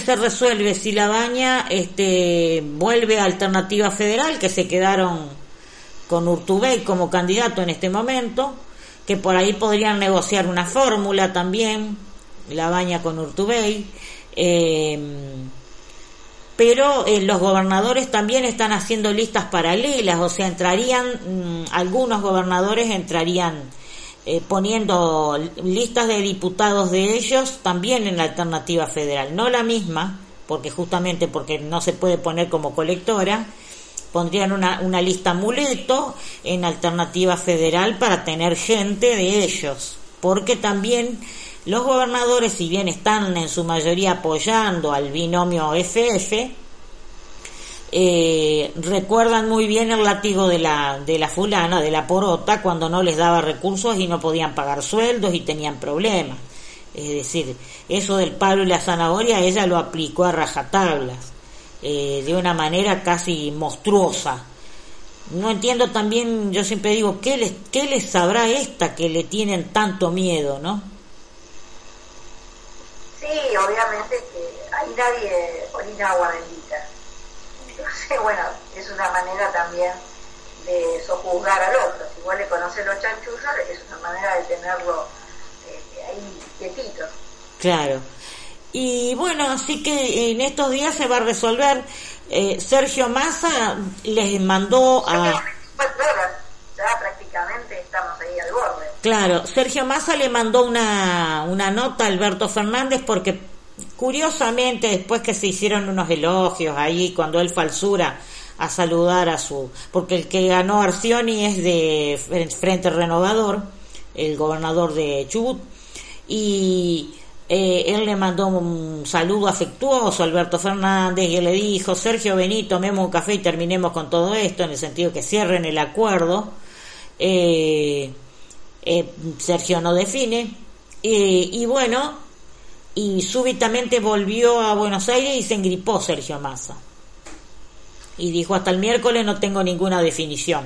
Se resuelve si la baña este, vuelve a Alternativa Federal, que se quedaron con Urtubey como candidato en este momento, que por ahí podrían negociar una fórmula también, la baña con Urtubey. eh, pero los gobernadores también están haciendo listas paralelas, o sea, entrarían, mm, algunos gobernadores entrarían eh, poniendo listas de diputados de ellos también en la alternativa federal, no la misma, porque justamente porque no se puede poner como colectora, pondrían una, una lista muleto en alternativa federal para tener gente de ellos, porque también los gobernadores, si bien están en su mayoría apoyando al binomio FF, eh, recuerdan muy bien el látigo de la, de la fulana, de la porota, cuando no les daba recursos y no podían pagar sueldos y tenían problemas. Es decir, eso del palo y la zanahoria ella lo aplicó a rajatablas, eh, de una manera casi monstruosa. No entiendo también, yo siempre digo, ¿qué les, ¿qué les sabrá esta que le tienen tanto miedo, no? Sí, obviamente que ahí nadie agua bendita. Entonces, bueno, es una manera también de sojuzgar al otro. Si vos le conoces los chanchullos, es una manera de tenerlo eh, ahí quietito. Claro. Y bueno, así que en estos días se va a resolver. Eh, Sergio Massa les mandó a... Ya prácticamente estamos ahí al borde. Claro, Sergio Massa le mandó una, una nota a Alberto Fernández porque curiosamente después que se hicieron unos elogios ahí cuando él falsura a saludar a su... porque el que ganó Arcioni es de Frente Renovador, el gobernador de Chubut, y eh, él le mandó un saludo afectuoso a Alberto Fernández y le dijo, Sergio Benito, tomemos un café y terminemos con todo esto, en el sentido que cierren el acuerdo. Eh, eh, Sergio no define. Eh, y bueno, y súbitamente volvió a Buenos Aires y se engripó Sergio Massa. Y dijo, hasta el miércoles no tengo ninguna definición.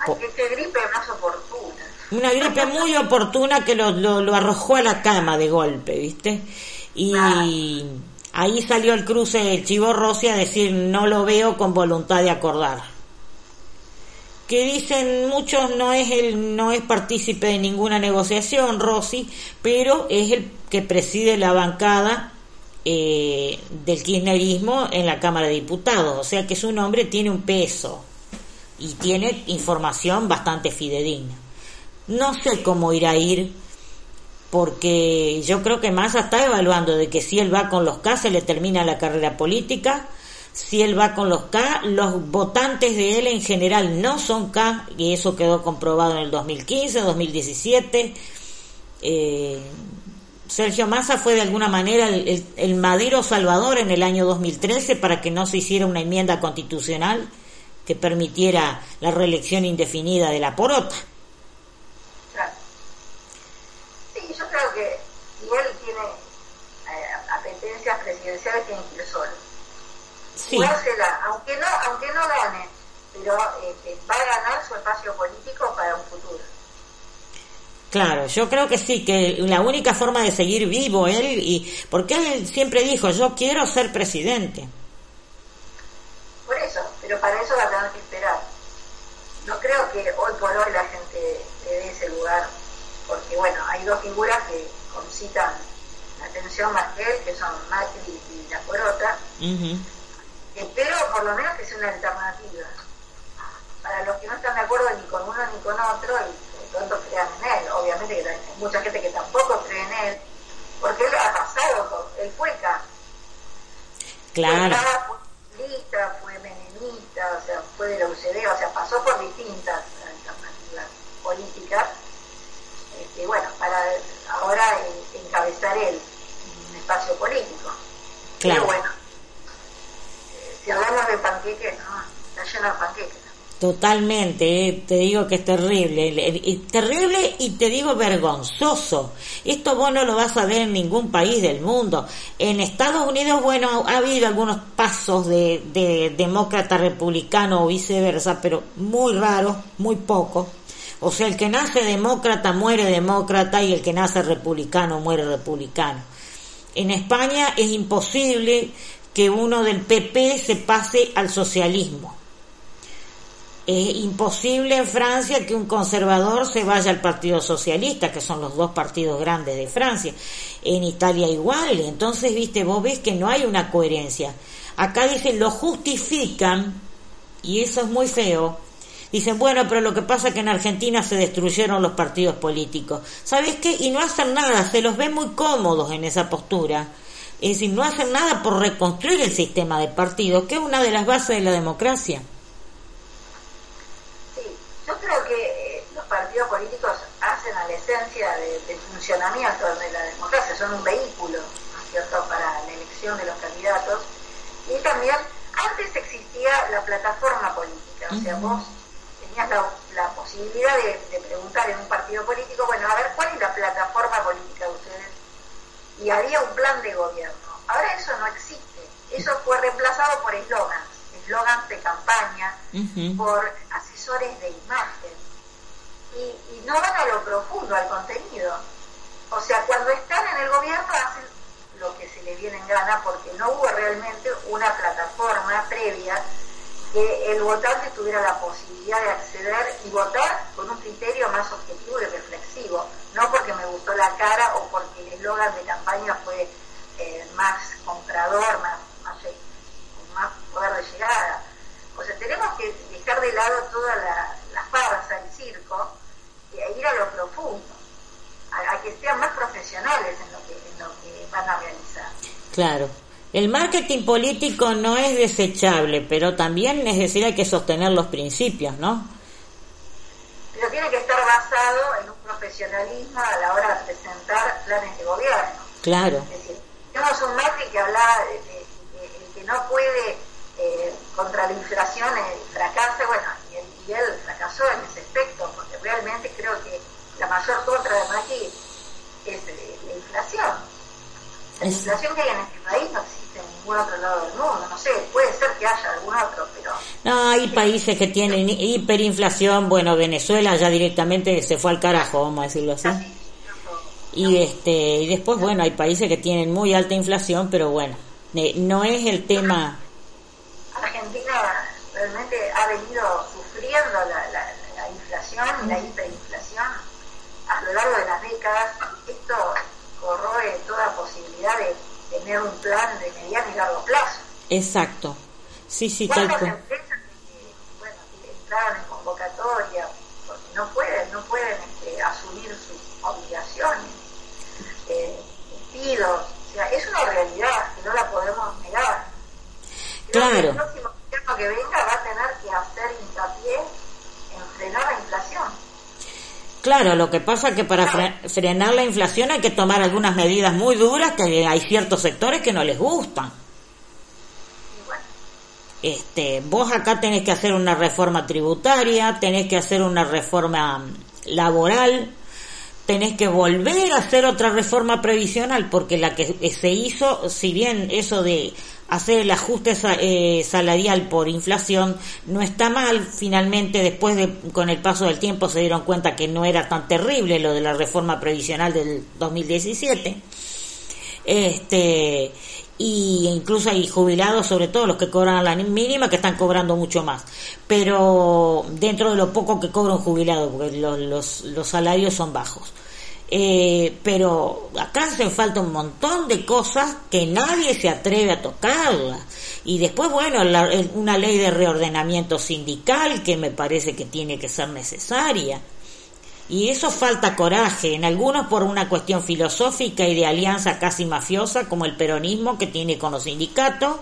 Ay, que qué gripe más oportuna. Una gripe muy oportuna que lo, lo, lo arrojó a la cama de golpe, ¿viste? Y ahí salió el cruce el Chivo Rossi a decir, no lo veo con voluntad de acordar. Que dicen muchos no es el no es partícipe de ninguna negociación Rossi, pero es el que preside la bancada eh, del kirchnerismo en la Cámara de Diputados, o sea que su nombre tiene un peso y tiene información bastante fidedigna. No sé cómo irá a ir, porque yo creo que Massa está evaluando de que si él va con los K se le termina la carrera política, si él va con los K, los votantes de él en general no son K, y eso quedó comprobado en el 2015, 2017. Eh, Sergio Massa fue de alguna manera el, Madero Salvador en el año 2013 para que no se hiciera una enmienda constitucional que permitiera la reelección indefinida de la porota. Claro. Sí, yo creo que si él tiene eh, apetencias presidenciales, tiene. Sí. jugársela, aunque no, aunque no gane, pero este, va a ganar su espacio político para un futuro. Claro, yo creo que sí, que la única forma de seguir vivo él, y porque él siempre dijo, yo quiero ser presidente. Por eso, pero para eso va a tener que esperar. No creo que hoy por hoy la gente le dé ese lugar, porque bueno, hay dos figuras que concitan la atención más que él, que son Macri y la Corota. Espero por lo menos que sea una alternativa. Para los que no están de acuerdo ni con uno ni con otro, y de pronto crean en él. Obviamente que hay mucha gente que tampoco cree en él, porque él ha pasado, él fue K. Claro, Fue K, fue lista, fue menemista, o sea, fue de la UCD, o sea, pasó por distintas alternativas políticas. Este, bueno, para ahora encabezar él un espacio político. Claro. Pero bueno, si hablamos de panqueques, no, está lleno de panqueques. totalmente, eh, te digo que es terrible, el- terrible y te digo vergonzoso. Esto vos no lo vas a ver en ningún país del mundo. En Estados Unidos, bueno, ha habido algunos pasos de, de demócrata republicano o viceversa, pero muy raros, muy pocos. O sea, el que nace demócrata muere demócrata y el que nace republicano muere republicano. En España es imposible que uno del PP se pase al socialismo. Es imposible en Francia que un conservador se vaya al Partido Socialista, que son los dos partidos grandes de Francia. En Italia igual. Entonces, viste, vos ves que no hay una coherencia. Acá dicen, lo justifican, y eso es muy feo. Dicen, bueno, pero lo que pasa es que en Argentina se destruyeron los partidos políticos. ¿Sabes qué? Y no hacen nada, se los ve muy cómodos en esa postura. Es decir, no hacen nada por reconstruir el sistema de partidos, que es una de las bases de la democracia. Sí, yo creo que eh, los partidos políticos hacen a la esencia de- del funcionamiento de la democracia, son un vehículo, ¿no es cierto?, para la elección de los candidatos. Y también, antes existía la plataforma política, o sea, vos tenías la, la posibilidad de, de preguntar en un partido político, bueno, a ver, ¿cuál es la plataforma política de? Y había un plan de gobierno. Ahora eso no existe. Eso fue reemplazado por eslogans, eslogans de campaña, por asesores de imagen y, y no van a lo profundo, al contenido. O sea, cuando están en el gobierno hacen lo que se les viene en gana porque no hubo realmente una plataforma previa que el votante tuviera la posibilidad de acceder y votar con un criterio más objetivo y reflexivo, no porque me gustó la cara o porque el eslogan de campaña fue eh, más comprador, más, más, más poder de llegada. O sea, tenemos que dejar de lado toda la, la farsa, el circo, e ir a lo profundo, a, a que sean más profesionales en lo que, en lo que van a realizar. Claro. El marketing político no es desechable, pero también es decir, hay que sostener los principios, ¿no? Pero tiene que estar basado en un profesionalismo a la hora de presentar planes de gobierno. Claro. Es decir, tenemos un Macri que hablaba de, de- de- el que no puede eh, contra la inflación fracasa, bueno, y él, y él fracasó en ese aspecto, porque realmente creo que la mayor contra de Macri es eh, la inflación. La inflación que hay en este país no existe ningún otro lado del mundo, no sé, puede ser que haya algún otro, pero No, hay países que tienen hiperinflación, bueno, Venezuela ya directamente se fue al carajo, vamos a decirlo así. así. Y este y después, bueno, hay países que tienen muy alta inflación, pero bueno, eh, no es el tema. Argentina realmente ha venido sufriendo la, la- la inflación y la hiperinflación a lo largo de las décadas. Esto corroe toda posibilidad de tener un plan de mediano y largo plazo. Exacto. Sí, sí, tal ¿Cuántas cual. empresas que, bueno, que entraron en convocatoria porque no pueden, no pueden este, asumir sus obligaciones, eh, despidos? O sea, es una realidad que no la podemos negar. Creo que Claro. el próximo gobierno que venga va a tener que hacer hincapié en frenar la inflación. Claro, lo que pasa es que para fre- frenar la inflación hay que tomar algunas medidas muy duras que hay ciertos sectores que no les gustan. Este, vos acá tenés que hacer una reforma tributaria, tenés que hacer una reforma laboral, tenés que volver a hacer otra reforma previsional porque la que se hizo, si bien eso de hacer el ajuste eh, salarial por inflación no está mal, finalmente después de con el paso del tiempo se dieron cuenta que no era tan terrible lo de la reforma previsional del 2017. Este y incluso hay jubilados, sobre todo los que cobran la mínima, que están cobrando mucho más. Pero dentro de lo poco que cobra un jubilado, porque los, los, los salarios son bajos. Eh, pero acá hacen falta un montón de cosas que nadie se atreve a tocarlas. Y después, bueno, la- una ley de reordenamiento sindical que me parece que tiene que ser necesaria. Y eso falta coraje, en algunos por una cuestión filosófica y de alianza casi mafiosa, como el peronismo que tiene con los sindicatos,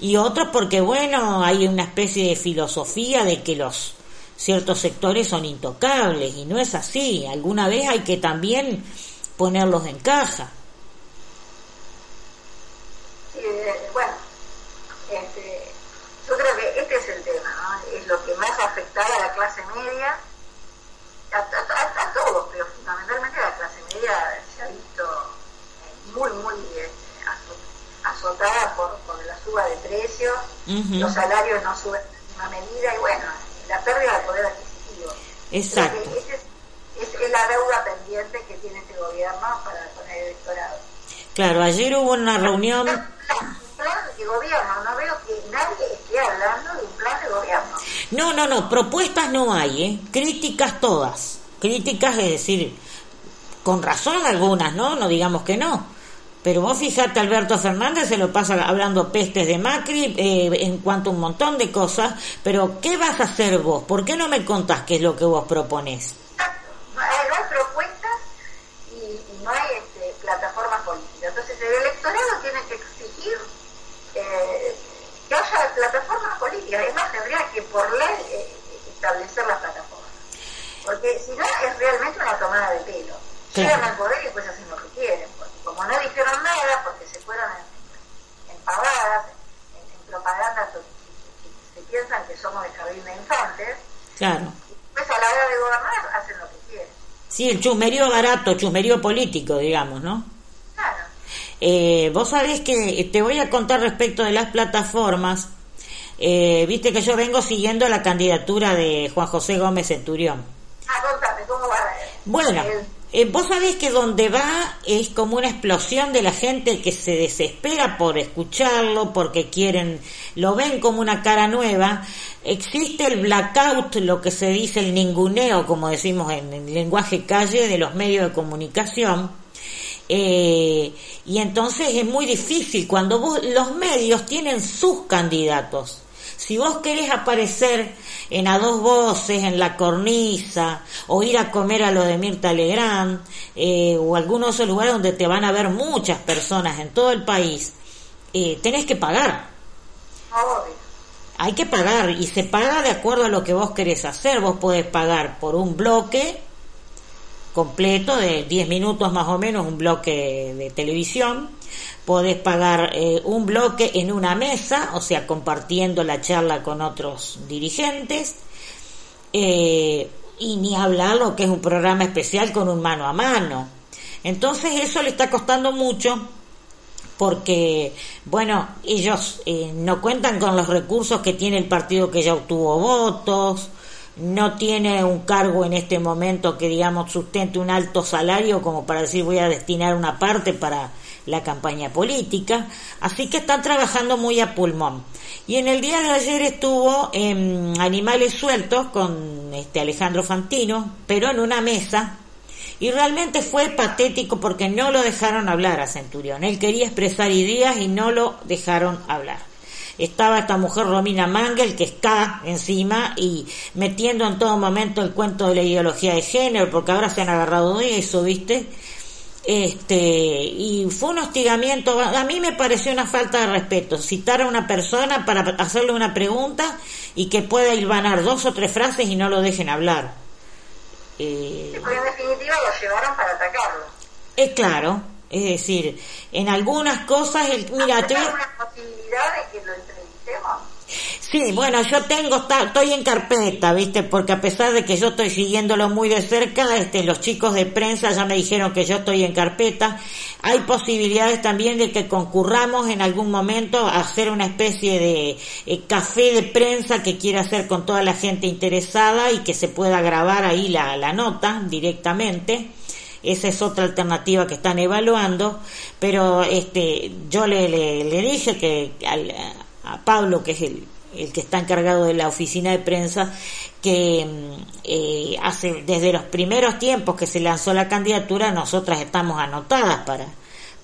y otros porque, bueno, hay una especie de filosofía de que los ciertos sectores son intocables, y no es así. Alguna vez hay que también ponerlos en caja. Eh, bueno, este, yo creo que este es el tema, ¿no? Es lo que más afectaba a la clase media, a, a- a- a todos, pero fundamentalmente la clase media se ha visto eh, muy, muy azo- azotada por, por la suba de precios, los salarios no suben en la misma medida y bueno, la pérdida de poder adquisitivo. Exacto. Que es, es- es la deuda pendiente que tiene este gobierno para con el electorado. Claro, ayer hubo una reunión Un plan de gobierno, no veo que nadie esté hablando de un plan de gobierno. No, no, no, propuestas no hay, ¿eh? Críticas todas. Críticas, es decir, con razón algunas, ¿no? No digamos que no. Pero vos fijate, Alberto Fernández se lo pasa hablando pestes de Macri eh, en cuanto a un montón de cosas. Pero, ¿qué vas a hacer vos? ¿Por qué no me contás qué es lo que vos proponés? Exacto. Hay, propuestas y, no hay este, plataformas políticas. Entonces el electorado tiene que exigir eh, que haya plataformas políticas. Más, por ley eh, establecer las plataformas. Porque si no es realmente una tomada de pelo. Llegan al poder y después hacen lo que quieren. Porque como no dijeron nada, porque se fueron en, en pavadas, en, en propaganda, que, que- que se piensan que somos de jardín de infantes, Claro. pues a la hora de gobernar hacen lo que quieren. Sí, el chusmerío barato, chusmerío político, digamos, ¿no? Claro. Eh, vos sabés que te voy a contar respecto de las plataformas. Eh, Viste que yo vengo siguiendo la candidatura de Juan José Gómez Centurión. Ah, contame, ¿cómo va? Bueno, El- eh, vos sabés que donde va es como una explosión de la gente que se desespera por escucharlo, porque quieren, lo ven como una cara nueva. Existe el blackout, lo que se dice el ninguneo, como decimos en el lenguaje calle, de los medios de comunicación. Eh, y entonces es muy difícil cuando vos, los medios tienen sus candidatos. Si vos querés aparecer en a dos voces, en la cornisa, o ir a comer a lo de Mirta Legrand, eh, o algunos de esos lugares donde te van a ver muchas personas en todo el país, eh, tenés que pagar. obvio. Hay que pagar y se paga de acuerdo a lo que vos querés hacer. Vos podés pagar por un bloque completo de 10 minutos más o menos, un bloque de televisión. Podés pagar eh, un bloque en una mesa, o sea, compartiendo la charla con otros dirigentes. Eh, y ni hablar lo que es un programa especial con un mano a mano. Entonces eso le está costando mucho porque, bueno, ellos eh, no cuentan con los recursos que tiene el partido que ya obtuvo votos, no tiene un cargo en este momento que, digamos, sustente un alto salario como para decir voy a destinar una parte para la campaña política, así que están trabajando muy a pulmón. Y en el día de ayer estuvo en Animales Sueltos con este Alejandro Fantino, pero en una mesa y realmente fue patético porque no lo dejaron hablar a Centurión. Él quería expresar ideas y no lo dejaron hablar. Estaba esta mujer Romina Mangel que está encima y metiendo en todo momento el cuento de la ideología de género, porque ahora se han agarrado de eso, ¿viste? Este, y fue un hostigamiento, a mí me pareció una falta de respeto, citar a una persona para hacerle una pregunta y que pueda hilvanar dos o tres frases y no lo dejen hablar. Eh, Sí, porque en definitiva lo llevaron para atacarlo. es claro, es decir, en algunas cosas, el, mira, te voy a- ¿Hay una posibilidad de que lo entrevistemos? Sí, bueno, yo tengo, estoy en carpeta, ¿viste? Porque a pesar de que yo estoy siguiéndolo muy de cerca, este, los chicos de prensa ya me dijeron que yo estoy en carpeta. Hay posibilidades también de que concurramos en algún momento a hacer una especie de eh, café de prensa que quiera hacer con toda la gente interesada y que se pueda grabar ahí la, la nota directamente. Esa es otra alternativa que están evaluando, pero este, yo le, le, le dije que al- a Pablo, que es el, el que está encargado de la oficina de prensa, que mm, eh, hace desde los primeros tiempos que se lanzó la candidatura, nosotras estamos anotadas para,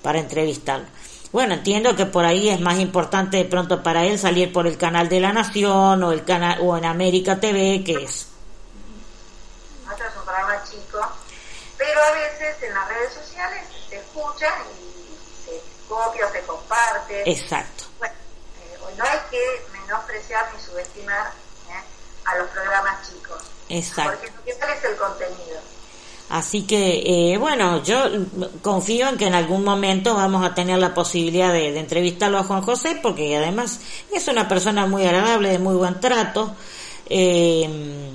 para entrevistarlo. Bueno, entiendo que por ahí es más importante de pronto para él salir por el canal de la Nación o el canal o en América TV, que es Nuestro es un programa chico, pero a veces en las redes sociales se escucha y se copia, se comparte. exacto. Bueno, eh, no hay que menospreciar ni subestimar ¿eh? a los programas chicos. Exacto. Porque lo que vale es el contenido. Así que, eh, bueno, yo confío en que en algún momento vamos a tener la posibilidad de, de entrevistarlo a Juan José, porque además es una persona muy agradable, de muy buen trato. Eh,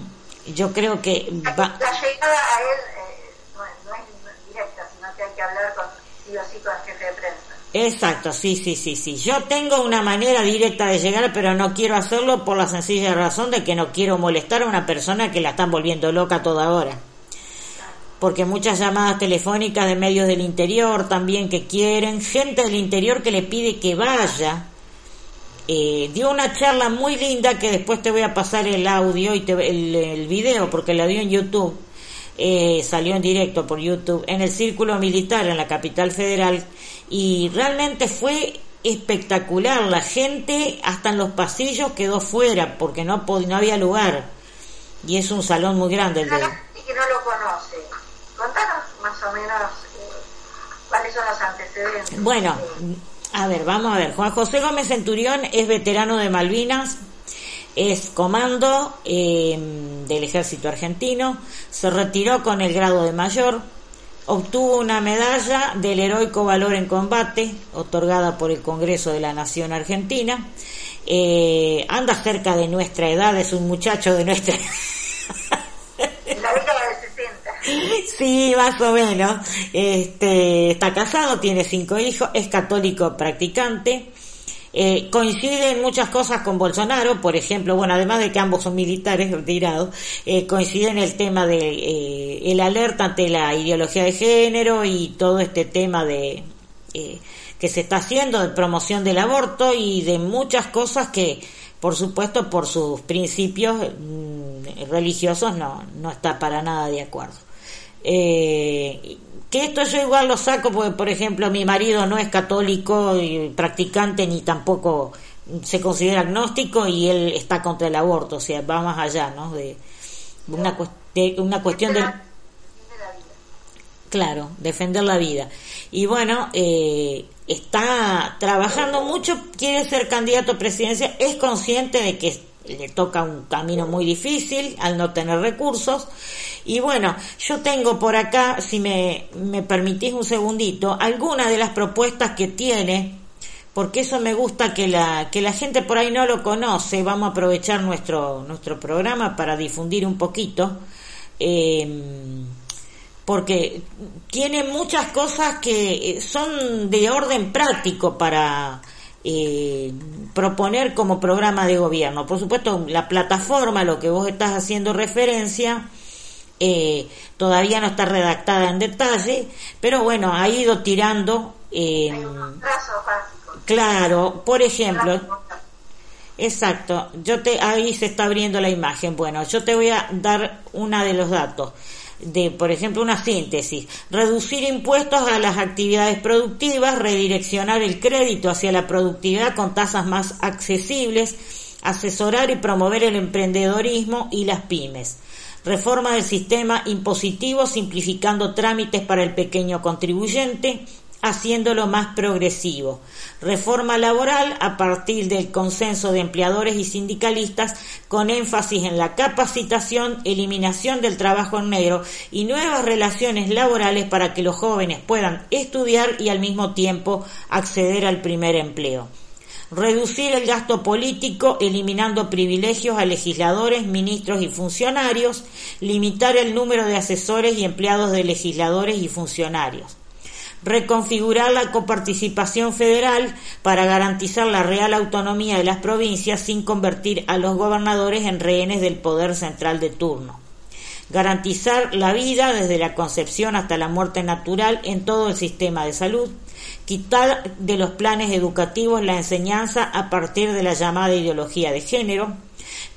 yo creo que va, La llegada a él eh, no, es- no es directa, sino que hay que hablar con, sí o sí con el jefe de prensa. Exacto, sí, sí, sí, sí. Yo tengo una manera directa de llegar, pero no quiero hacerlo por la sencilla razón de que no quiero molestar a una persona que la están volviendo loca toda hora. Porque muchas llamadas telefónicas de medios del interior también que quieren, gente del interior que le pide que vaya. Eh, dio una charla muy linda que después te voy a pasar el audio y te, el, el video porque la dio en YouTube. Eh, salió en directo por YouTube en el Círculo Militar en la capital federal y realmente fue espectacular. La gente hasta en los pasillos quedó fuera porque no, no había lugar. Y es un salón muy grande el de... Gente que no lo conoce, contanos más o menos eh, cuáles son los antecedentes. Bueno, a ver, vamos a ver. Juan José Gómez Centurión es veterano de Malvinas, es comando eh, del ejército argentino, se retiró con el grado de mayor, obtuvo una medalla del heroico valor en combate, otorgada por el Congreso de la Nación Argentina. Eh, anda cerca de nuestra edad, es un muchacho de nuestra la década del 60. Sí, más o menos. Este, está casado, tiene cinco hijos, es católico practicante. Eh, coincide en muchas cosas con Bolsonaro, por ejemplo, bueno, además de que ambos son militares retirados, eh, coincide en el tema de eh, el alerta ante la ideología de género y todo este tema de eh, que se está haciendo de promoción del aborto y de muchas cosas que, por supuesto, por sus principios mm, religiosos no, no está para nada de acuerdo. Eh, que esto yo igual lo saco porque, por ejemplo, mi marido no es católico y practicante ni tampoco se considera agnóstico y él está contra el aborto, o sea, va más allá, ¿no? De una, de una cuestión de... Claro, defender la vida. Y bueno, eh, está trabajando mucho, quiere ser candidato a presidencia, es consciente de que le toca un camino muy difícil al no tener recursos. Y bueno, yo tengo por acá, si me, me permitís un segundito, algunas de las propuestas que tiene, porque eso me gusta que la, que la gente por ahí no lo conoce, vamos a aprovechar nuestro, nuestro programa para difundir un poquito. Eh, porque tiene muchas cosas que son de orden práctico para eh, proponer como programa de gobierno. Por supuesto, la plataforma, lo que vos estás haciendo referencia, eh, todavía no está redactada en detalle, pero bueno, ha ido tirando. eh, Trazos básicos. claro, por ejemplo, Exacto, yo te ahí se está abriendo la imagen. Bueno, yo te voy a dar una de los datos de, por ejemplo, una síntesis. Reducir impuestos a las actividades productivas, redireccionar el crédito hacia la productividad con tasas más accesibles, asesorar y promover el emprendedorismo y las pymes. Reforma del sistema impositivo simplificando trámites para el pequeño contribuyente, haciéndolo más progresivo. Reforma laboral a partir del consenso de empleadores y sindicalistas con énfasis en la capacitación, eliminación del trabajo en negro y nuevas relaciones laborales para que los jóvenes puedan estudiar y al mismo tiempo acceder al primer empleo. reducir el gasto político eliminando privilegios a legisladores, ministros y funcionarios, limitar el número de asesores y empleados de legisladores y funcionarios, reconfigurar la coparticipación federal para garantizar la real autonomía de las provincias sin convertir a los gobernadores en rehenes del poder central de turno. Garantizar la vida desde la concepción hasta la muerte natural en todo el sistema de salud, quitar de los planes educativos la enseñanza a partir de la llamada ideología de género,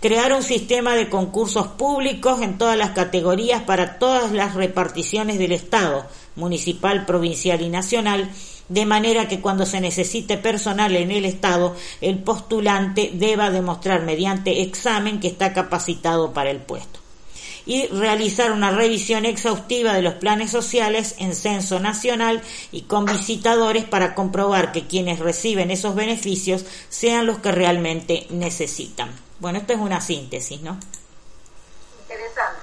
crear un sistema de concursos públicos en todas las categorías para todas las reparticiones del Estado, municipal, provincial y nacional, de manera que cuando se necesite personal en el Estado, el postulante deba demostrar mediante examen que está capacitado para el puesto y realizar una revisión exhaustiva de los planes sociales en censo nacional y con visitadores para comprobar que quienes reciben esos beneficios sean los que realmente necesitan. Bueno, esto es una síntesis, ¿no? Interesante.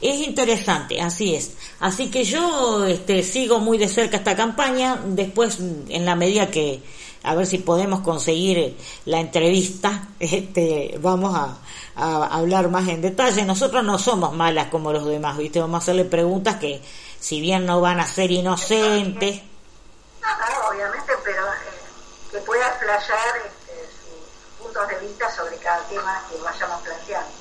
Es interesante, así es. Así que yo este, sigo muy de cerca esta campaña. Después, en la medida que, a ver si podemos conseguir la entrevista, este, vamos a, hablar más en detalle. Nosotros no somos malas como los demás, ¿viste? Vamos a hacerle preguntas que, si bien no van a ser inocentes. No, no, obviamente, pero eh, que pueda explayar este, sus puntos de vista sobre cada tema que vayamos planteando.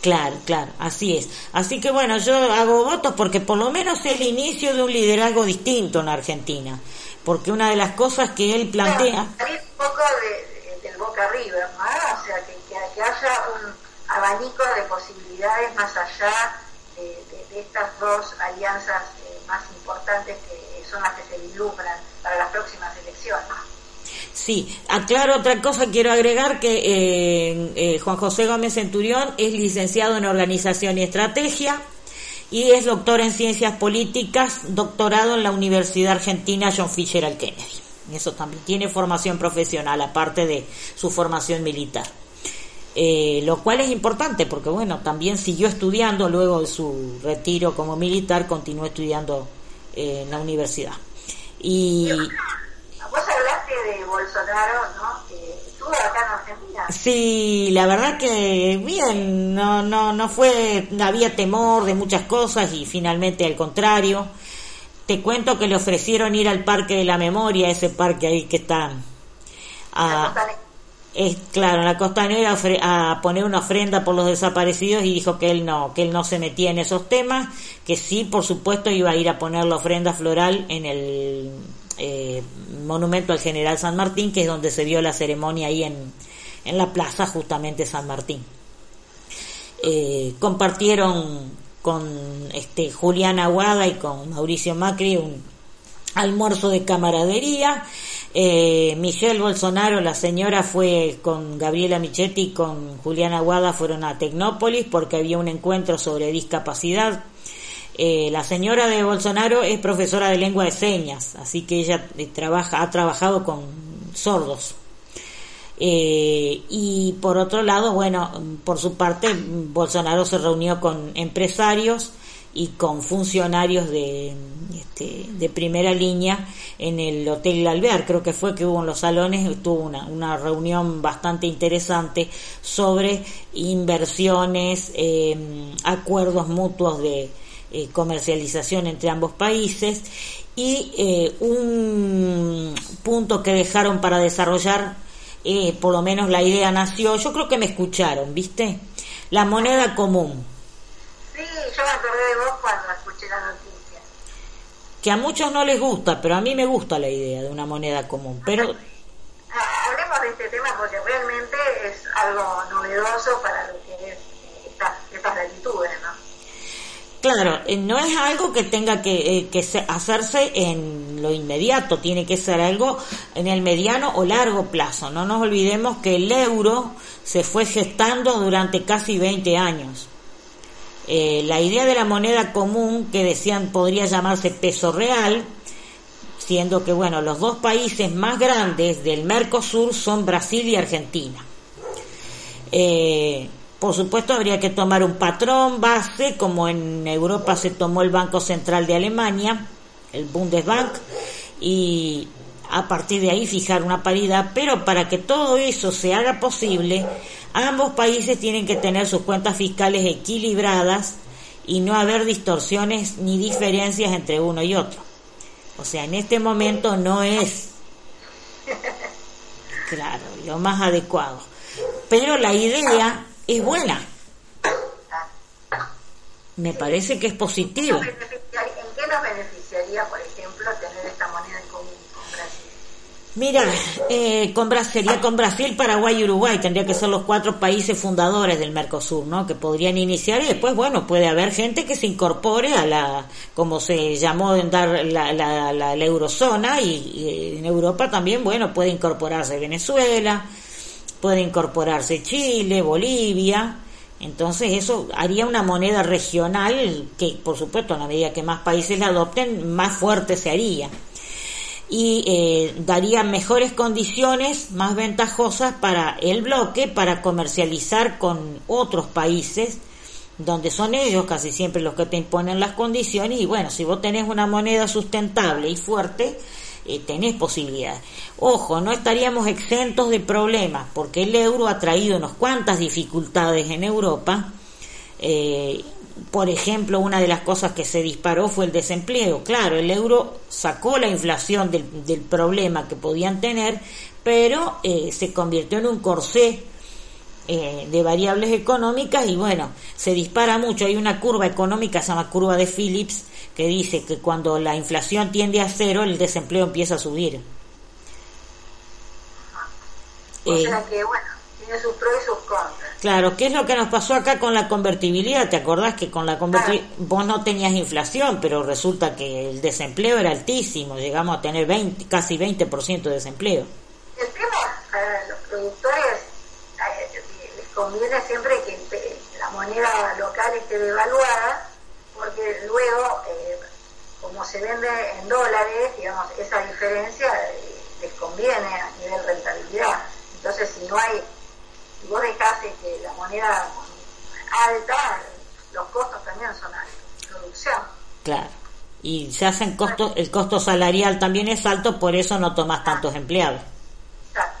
Claro, claro, así es. Así que bueno, yo hago votos porque por lo menos es el inicio de un liderazgo distinto en Argentina. Porque una de las cosas que él plantea... Salir un poco de, de- del Boca River, ¿no? O sea, que, haya un abanico de posibilidades más allá de, de- de estas dos alianzas eh, más importantes que son las que se vislumbran para las próximas elecciones. Sí, aclaro otra cosa, quiero agregar que eh, eh, Juan José Gómez Centurión es licenciado en Organización y Estrategia y es doctor en Ciencias Políticas, doctorado en la Universidad Argentina John Fisher al Kennedy. Eso también tiene formación profesional, aparte de su formación militar. Eh, lo cual es importante porque, bueno, también siguió estudiando luego de su retiro como militar, continuó estudiando en la universidad. Y De Bolsonaro, ¿no? Que estuvo acá en Argentina. Sí, la verdad que bien, no, no, no fue, había temor de muchas cosas y finalmente al contrario. Te cuento que le ofrecieron ir al Parque de la Memoria, ese parque ahí que está a, es claro, en la costanera a poner una ofrenda por los desaparecidos y dijo que él no, que él no se metía en esos temas, que sí, por supuesto, iba a ir a poner la ofrenda floral en el eh, monumento al general San Martín, que es donde se dio la ceremonia ahí en, en la plaza justamente San Martín. Eh, compartieron con este Julián Aguada y con Mauricio Macri un almuerzo de camaradería. Eh, Michelle Bolsonaro, la señora, fue con Gabriela Michetti y con Julián Aguada, fueron a Tecnópolis porque había un encuentro sobre discapacidad. Eh, la señora de Bolsonaro es profesora de lengua de señas, así que ella eh, trabaja, ha trabajado con sordos. Eh, y por otro lado, bueno, por su parte, Bolsonaro se reunió con empresarios y con funcionarios de, este, de primera línea en el Hotel Alvear. Creo que fue que hubo en los salones, tuvo una, una reunión bastante interesante sobre inversiones, eh, acuerdos mutuos de eh, comercialización entre ambos países y eh, un punto que dejaron para desarrollar eh, por lo menos la idea nació, yo creo que me escucharon, ¿viste? La moneda común, Sí, yo me acordé de vos cuando escuché la noticia. que a muchos no les gusta, pero a mí me gusta la idea de una moneda común, pero Ah, Hablemos de este tema porque realmente es algo novedoso para lo que es eh, estas, estas latitudes, ¿no? Claro, eh, no es algo que tenga que, eh, hacerse en lo inmediato, tiene que ser algo en el mediano o largo plazo. No nos olvidemos que el euro se fue gestando durante casi 20 años. Eh, la idea de la moneda común que decían podría llamarse peso real, siendo que bueno, los dos países más grandes del Mercosur son Brasil y Argentina. Por supuesto habría que tomar un patrón base, como en Europa se tomó el Banco Central de Alemania, el Bundesbank, y a partir de ahí fijar una paridad, pero para que todo eso se haga posible, ambos países tienen que tener sus cuentas fiscales equilibradas y no haber distorsiones ni diferencias entre uno y otro. O sea, en este momento no es, claro, lo más adecuado. Pero la idea es buena. Me parece que es positiva. ¿En qué nos beneficiaría, por ejemplo, tener esta moneda en común con Brasil? Mira, eh, con sería con Brasil, Paraguay y Uruguay, tendría que ser los cuatro países fundadores del Mercosur, ¿no? Que podrían iniciar y después, bueno, puede haber gente que se incorpore a la, como se llamó en dar la, la, la, la eurozona y, y en Europa también, bueno, puede incorporarse Venezuela, puede incorporarse Chile, Bolivia. Entonces eso haría una moneda regional que, por supuesto, a la medida que más países la adopten, más fuerte se haría y eh, daría mejores condiciones más ventajosas para el bloque para comercializar con otros países donde son ellos casi siempre los que te imponen las condiciones y bueno, si vos tenés una moneda sustentable y fuerte, eh, tenés posibilidades. Ojo, no estaríamos exentos de problemas porque el euro ha traído unas cuantas dificultades en Europa. Eh, por ejemplo, una de las cosas que se disparó fue el desempleo. Claro, el euro sacó la inflación del, del problema que podían tener, pero eh, se convirtió en un corsé de variables económicas y bueno, se dispara mucho. Hay una curva económica, se llama curva de Phillips, que dice que cuando la inflación tiende a cero, el desempleo empieza a subir. O Eh, sea que, bueno, tiene sus pros y sus contras. Claro, ¿qué es lo que nos pasó acá con la convertibilidad? ¿Te acordás que con la convertibilidad vos no tenías inflación, pero resulta que el desempleo era altísimo, llegamos a tener 20, casi 20% de desempleo? El tema a los productores eh, les conviene siempre que la moneda local esté devaluada, porque luego, eh, como se vende en dólares, digamos, esa diferencia les conviene a nivel rentabilidad. Entonces, si no hay, si vos dejás que la moneda alta, los costos también son altos, producción. Claro. Y se hacen costos, el costo salarial también es alto, por eso no tomas tantos empleados. Exacto.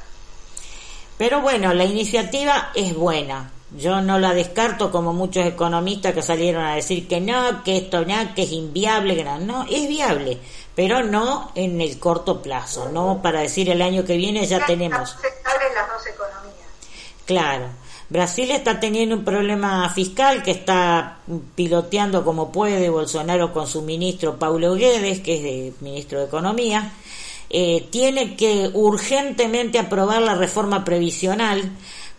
Pero bueno, la iniciativa es buena. Yo no la descarto como muchos economistas que salieron a decir que no, que esto no, que es inviable, que no. No, es viable, pero no en el corto plazo, no para decir el año que viene ya tenemos. Las dos economías. Claro. Brasil está teniendo un problema fiscal que está piloteando como puede Bolsonaro con su ministro Paulo Guedes, que es de ministro de Economía. Eh, tiene que urgentemente aprobar la reforma previsional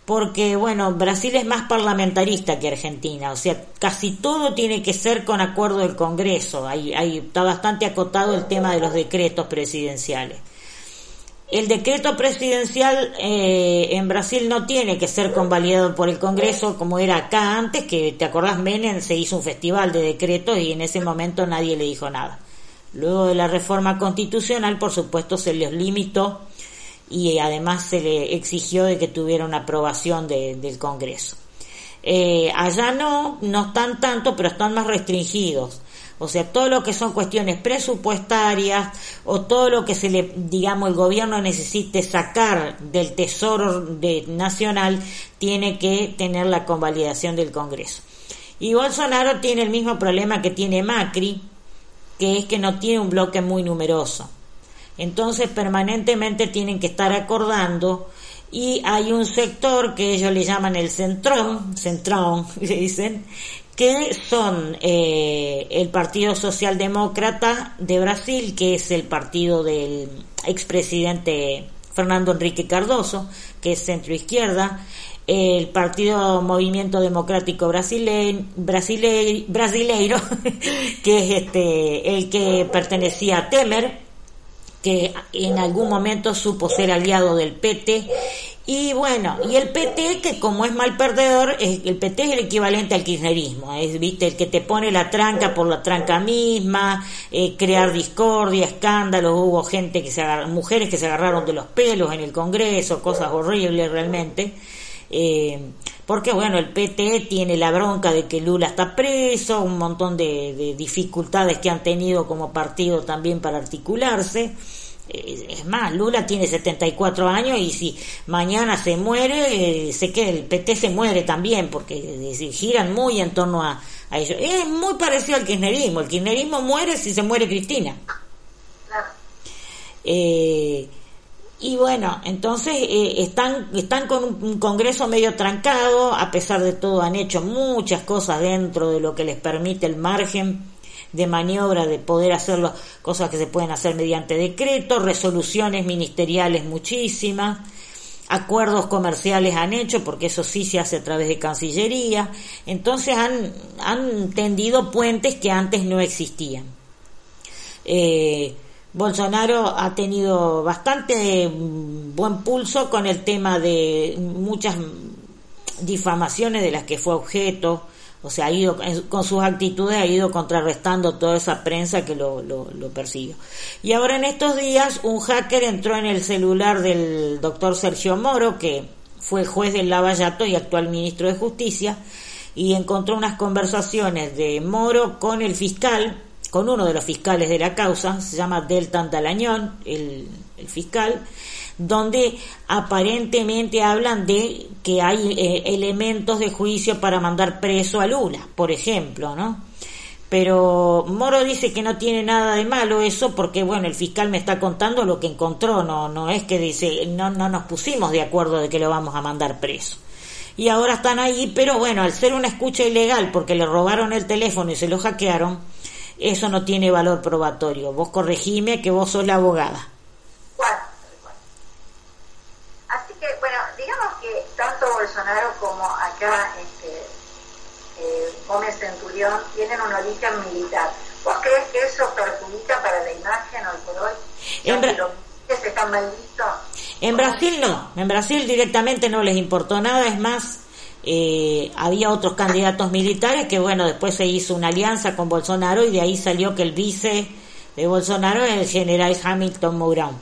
porque, bueno, Brasil es más parlamentarista que Argentina, o sea, casi todo tiene que ser con acuerdo del Congreso. Ahí, ahí está bastante acotado el tema de los decretos presidenciales. El decreto presidencial eh, en Brasil no tiene que ser convalidado por el Congreso como era acá antes, que te acordás, Menem se hizo un festival de decretos y en ese momento nadie le dijo nada. Luego de la reforma constitucional, por supuesto, se les limitó y además se le exigió de que tuviera una aprobación de- del Congreso. Eh, allá no, no están tanto, pero están más restringidos. O sea, todo lo que son cuestiones presupuestarias o todo lo que se le, digamos, el gobierno necesite sacar del tesoro de, nacional tiene que tener la convalidación del Congreso. Y Bolsonaro tiene el mismo problema que tiene Macri, que es que no tiene un bloque muy numeroso. Entonces permanentemente tienen que estar acordando y hay un sector que ellos le llaman el centrón, centrón, dicen, que son eh, el Partido Socialdemócrata de Brasil, que es el partido del expresidente Fernando Enrique Cardoso, que es centro izquierda, el Partido Movimiento Democrático Brasile, Brasile, Brasileiro, que es este el que pertenecía a Temer, que en algún momento supo ser aliado del PT y bueno, y el PT que como es mal perdedor, el PT es el equivalente al kirchnerismo, es viste el que te pone la tranca por la tranca misma, eh, crear discordia, escándalos, hubo gente que se agar- mujeres que se agarraron de los pelos en el Congreso, cosas horribles realmente. Eh, porque bueno, el PT tiene la bronca de que Lula está preso, un montón de, de dificultades que han tenido como partido también para articularse. Eh, Es más, Lula tiene 74 años y si mañana se muere, eh, sé que el PT se muere también, porque eh, se giran muy en torno a, a ellos. Es muy parecido al kirchnerismo. El kirchnerismo muere si se muere Cristina. Claro. Eh, y bueno, entonces eh, están, están con un, Congreso medio trancado, a pesar de todo han hecho muchas cosas dentro de lo que les permite el margen de maniobra de poder hacerlo, cosas que se pueden hacer mediante decreto, resoluciones ministeriales muchísimas, acuerdos comerciales han hecho, porque eso sí se hace a través de Cancillería, entonces han, han tendido puentes que antes no existían. Eh, Bolsonaro ha tenido bastante mm, buen pulso con el tema de muchas difamaciones de las que fue objeto, o sea, ha ido con sus actitudes ha ido contrarrestando toda esa prensa que lo, lo, lo persiguió. Y ahora en estos días un hacker entró en el celular del doctor Sergio Moro, que fue juez del Lavallato y actual ministro de Justicia, y encontró unas conversaciones de Moro con el fiscal, con uno de los fiscales de la causa, se llama Deltan Dalañón, el, el fiscal, donde aparentemente hablan de que hay eh, elementos de juicio para mandar preso a Lula, por ejemplo, ¿no? Pero Moro dice que no tiene nada de malo eso porque bueno, el fiscal me está contando lo que encontró, no no es que dice no no nos pusimos de acuerdo de que lo vamos a mandar preso. Y ahora están ahí, pero bueno, al ser una escucha ilegal porque le robaron el teléfono y se lo hackearon, eso no tiene valor probatorio. Vos corregime que vos sos la abogada. Bueno, bueno. Así que, bueno, digamos que tanto Bolsonaro como acá este, eh, Gómez Centurión tienen un origen militar. ¿Vos crees que eso perjudica para la imagen hoy por hoy? En. En Brasil no, en Brasil directamente no les importó nada, es más, eh, había otros candidatos militares que bueno, después se hizo una alianza con Bolsonaro y de ahí salió que el vice de Bolsonaro es el general Hamilton Mourão.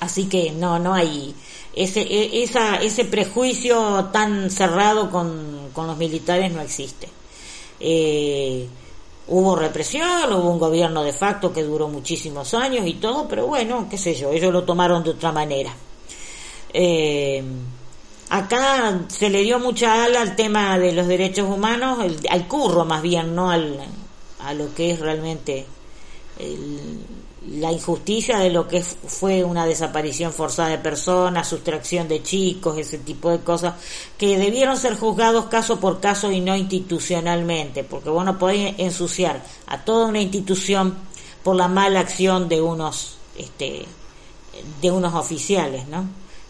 Así que no, no hay ese, e- esa, ese prejuicio tan cerrado con, con los militares no existe. Eh, hubo represión, hubo un gobierno de facto que duró muchísimos años y todo, pero bueno, qué sé yo, ellos lo tomaron de otra manera. Eh, acá se le dio mucha ala al tema de los derechos humanos, el- al curro más bien, no al, a lo que es realmente la injusticia de lo que fue una desaparición forzada de personas, sustracción de chicos, ese tipo de cosas, que debieron ser juzgados caso por caso y no institucionalmente, porque vos no podés ensuciar a toda una institución por la mala acción de unos, este, de unos oficiales, ¿no?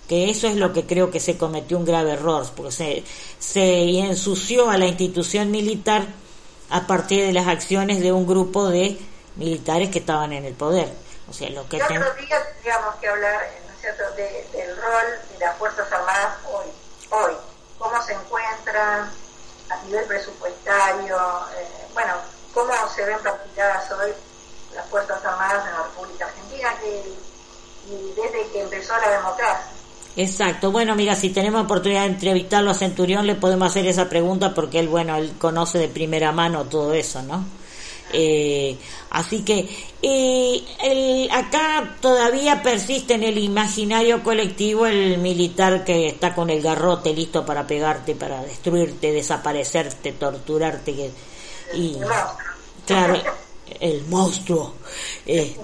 Que eso es lo que creo que se cometió un grave error, porque se, se ensució a la institución militar a partir de las acciones de un grupo de militares que estaban en el poder. O sea, lo que El otro día tendríamos que hablar, ¿no es cierto?, de- del rol de las Fuerzas Armadas hoy. Hoy, cómo se encuentran a nivel presupuestario, eh, bueno, cómo se ven practicadas hoy las Fuerzas Armadas en la República Argentina que, y desde que empezó la democracia. Exacto. Bueno, mira, si tenemos oportunidad de entrevistarlo a Centurión, le podemos hacer esa pregunta porque él, bueno, él conoce de primera mano todo eso, ¿no? Eh, así que eh, el- acá todavía persiste en el imaginario colectivo el militar que está con el garrote listo para pegarte, para destruirte, desaparecerte, torturarte. y, claro, el monstruo. Eh,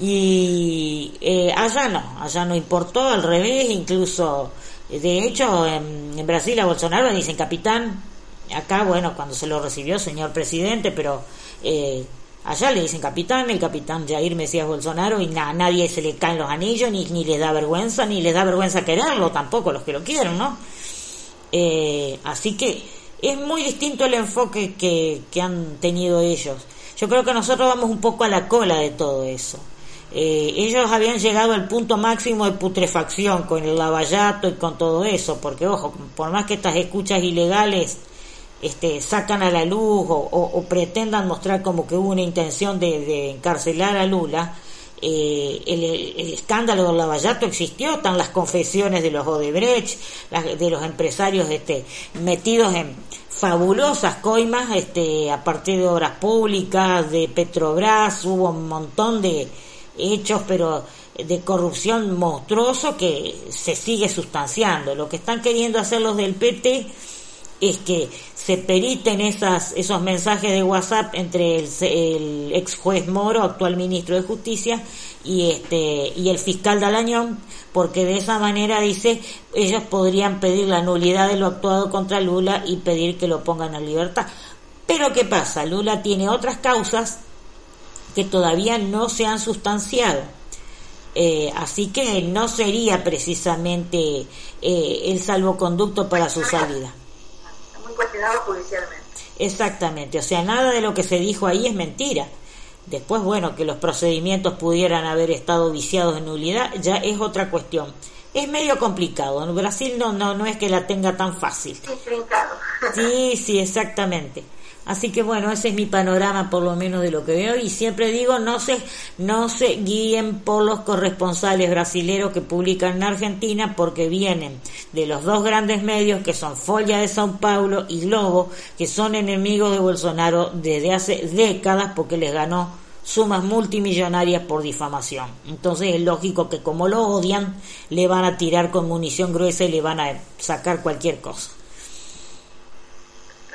y eh, allá no, allá no importó, al revés, incluso, eh, de hecho, en, Brasil a Bolsonaro le dicen capitán, acá, bueno, cuando se lo recibió, señor presidente, pero eh, allá le dicen capitán, el capitán Jair Mesías Bolsonaro, y na- a nadie se le caen los anillos, ni, ni les da vergüenza, ni les da vergüenza quererlo, tampoco los que lo quieren, ¿no? Eh, así que es muy distinto el enfoque que, que han tenido ellos. Yo creo que nosotros vamos un poco a la cola de todo eso. Eh, ellos habían llegado al punto máximo de putrefacción con el lavallato y con todo eso, porque ojo, por más que estas escuchas ilegales este, sacan a la luz o, pretendan mostrar como que hubo una intención de, encarcelar a Lula, eh, el, el escándalo del lavallato existió, están las confesiones de los Odebrecht, las- de los empresarios este, metidos en fabulosas coimas este, a partir de obras públicas, de Petrobras, hubo un montón de hechos, pero de corrupción monstruoso que se sigue sustanciando. Lo que están queriendo hacer los del PT es que se periten esas, esos mensajes de WhatsApp entre el, el ex juez Moro, actual ministro de Justicia, y este y el fiscal Dalañón, porque de esa manera dice ellos podrían pedir la nulidad de lo actuado contra Lula y pedir que lo pongan en libertad. Pero ¿qué pasa? Lula tiene otras causas que todavía no se han sustanciado. Eh, así que no sería precisamente eh, el salvoconducto para su salida. Muy cuestionado judicialmente. Exactamente, o sea, nada de lo que se dijo ahí es mentira. Después, bueno, que los procedimientos pudieran haber estado viciados en nulidad, ya es otra cuestión. Es medio complicado. En Brasil no, no, no es que la tenga tan fácil. Sí, sí, exactamente. Así que bueno, ese es mi panorama por lo menos de lo que veo y siempre digo, no se, no se guíen por los corresponsales brasileros que publican en Argentina porque vienen de los dos grandes medios que son Folla de São Paulo y Globo, que son enemigos de Bolsonaro desde hace décadas porque les ganó sumas multimillonarias por difamación. Entonces es lógico que como lo odian, le van a tirar con munición gruesa y le van a sacar cualquier cosa.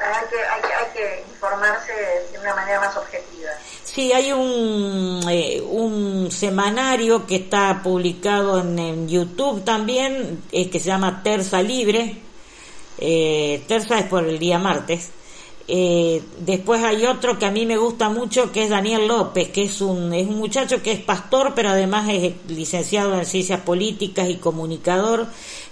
Hay que, hay, que, hay que informarse de una manera más objetiva. Sí, hay un, eh, un semanario que está publicado en, YouTube también, eh, que se llama Terza Libre. Eh, Terza es por el día martes. Eh, después hay otro que a mí me gusta mucho, que es Daniel López, que es un, es un muchacho que es pastor, pero además es licenciado en ciencias políticas y comunicador,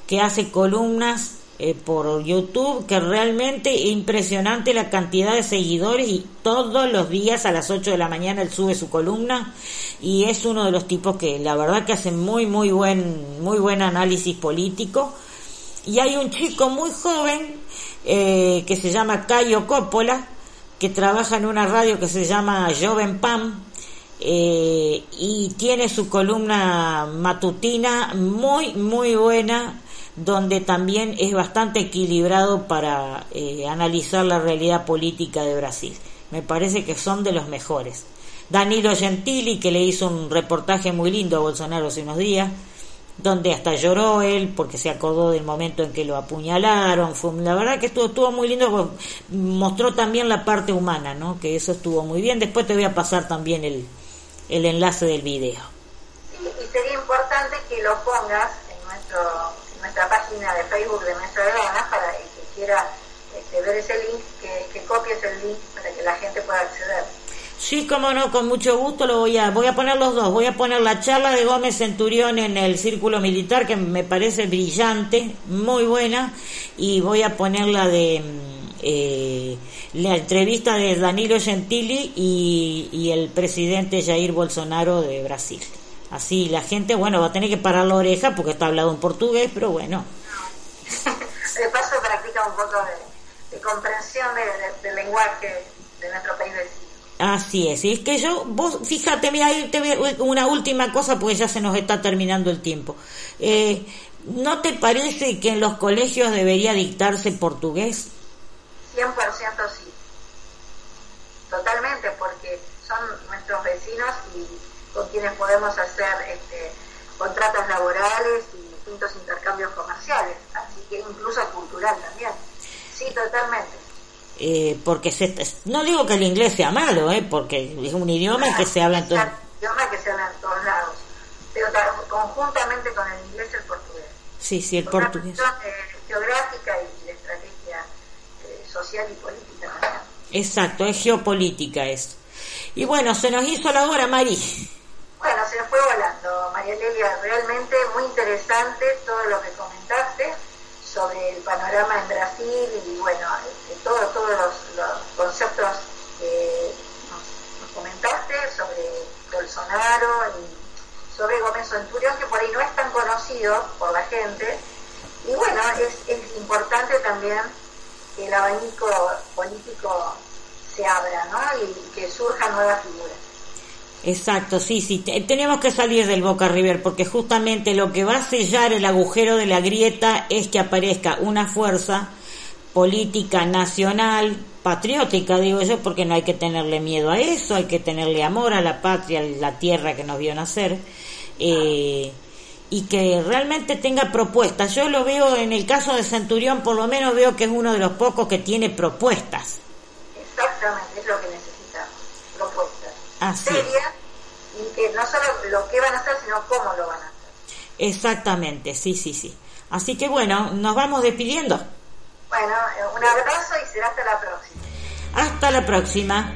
que hace columnas eh, por YouTube, que realmente impresionante la cantidad de seguidores y todos los días a las 8 de la mañana él sube su columna y es uno de los tipos que la verdad que hace muy muy buen muy buen análisis político. Y hay un chico muy joven eh, que se llama Cayo Coppola que trabaja en una radio que se llama Joven Pam eh, y tiene su columna matutina muy muy buena donde también es bastante equilibrado para eh, analizar la realidad política de Brasil. Me parece que son de los mejores. Danilo Gentili, que le hizo un reportaje muy lindo a Bolsonaro hace unos días, donde hasta lloró él porque se acordó del momento en que lo apuñalaron. Fue, la verdad que estuvo, estuvo muy lindo, mostró también la parte humana, ¿no? que eso estuvo muy bien. Después te voy a pasar también el, el enlace del video. Sí, y sería importante que lo pongas en nuestro nuestra página de Facebook de Maestra de Ganas para el que quiera este, ver ese link, que, copies el link para que la gente pueda acceder. Sí, como no, con mucho gusto lo voy a, voy a poner los dos. Voy a poner la charla de Gómez Centurión en el Círculo Militar, que me parece brillante, muy buena, y voy a poner la de eh, la entrevista de Danilo Gentili y el presidente Jair Bolsonaro de Brasil. Así la gente, bueno, va a tener que parar la oreja porque está hablado en portugués, pero bueno. de paso practica un poco de, de comprensión de, de, del lenguaje de nuestro país vecino. Así es, y es que yo, vos, fíjate, mira, ahí te veo una última cosa porque ya se nos está terminando el tiempo. Eh, ¿No te parece que en los colegios debería dictarse portugués? 100% sí. Totalmente, porque son nuestros vecinos y con quienes podemos hacer este, contratos laborales y distintos intercambios comerciales, así que incluso cultural también. Sí, totalmente. Eh, porque se, no digo que el inglés sea malo, eh, porque es un idioma que se habla en todo. Es un idioma que se habla en todos lados, pero conjuntamente con el inglés el portugués. Sí, sí, el Por portugués. Una cuestión, eh, geográfica y de estrategia eh, social y política. Exacto, es geopolítica eso. Y bueno, se nos hizo la hora, Mari. Bueno, se fue volando, María Lelia, realmente muy interesante todo lo que comentaste sobre el panorama en Brasil y bueno, este, todo, todos los, conceptos que nos, nos, comentaste sobre Bolsonaro y sobre Gómez Centurión, que por ahí no es tan conocido por la gente. Y bueno, es, es importante también que el abanico político se abra, ¿no? Y que surjan nuevas figuras. Exacto, sí, sí, tenemos que salir del Boca River porque justamente lo que va a sellar el agujero de la grieta es que aparezca una fuerza política nacional, patriótica, digo yo, porque no hay que tenerle miedo a eso, hay que tenerle amor a la patria, a la tierra que nos vio nacer, eh, y que realmente tenga propuestas. Yo lo veo en el caso de Centurión, por lo menos veo que es uno de los pocos que tiene propuestas. Exactamente, es lo que Así es. Serias y que no solo lo que van a hacer, sino cómo lo van a hacer. Exactamente, sí, sí, sí. Así que bueno, nos vamos despidiendo. Bueno, eh, un abrazo y será hasta la próxima. Hasta la próxima.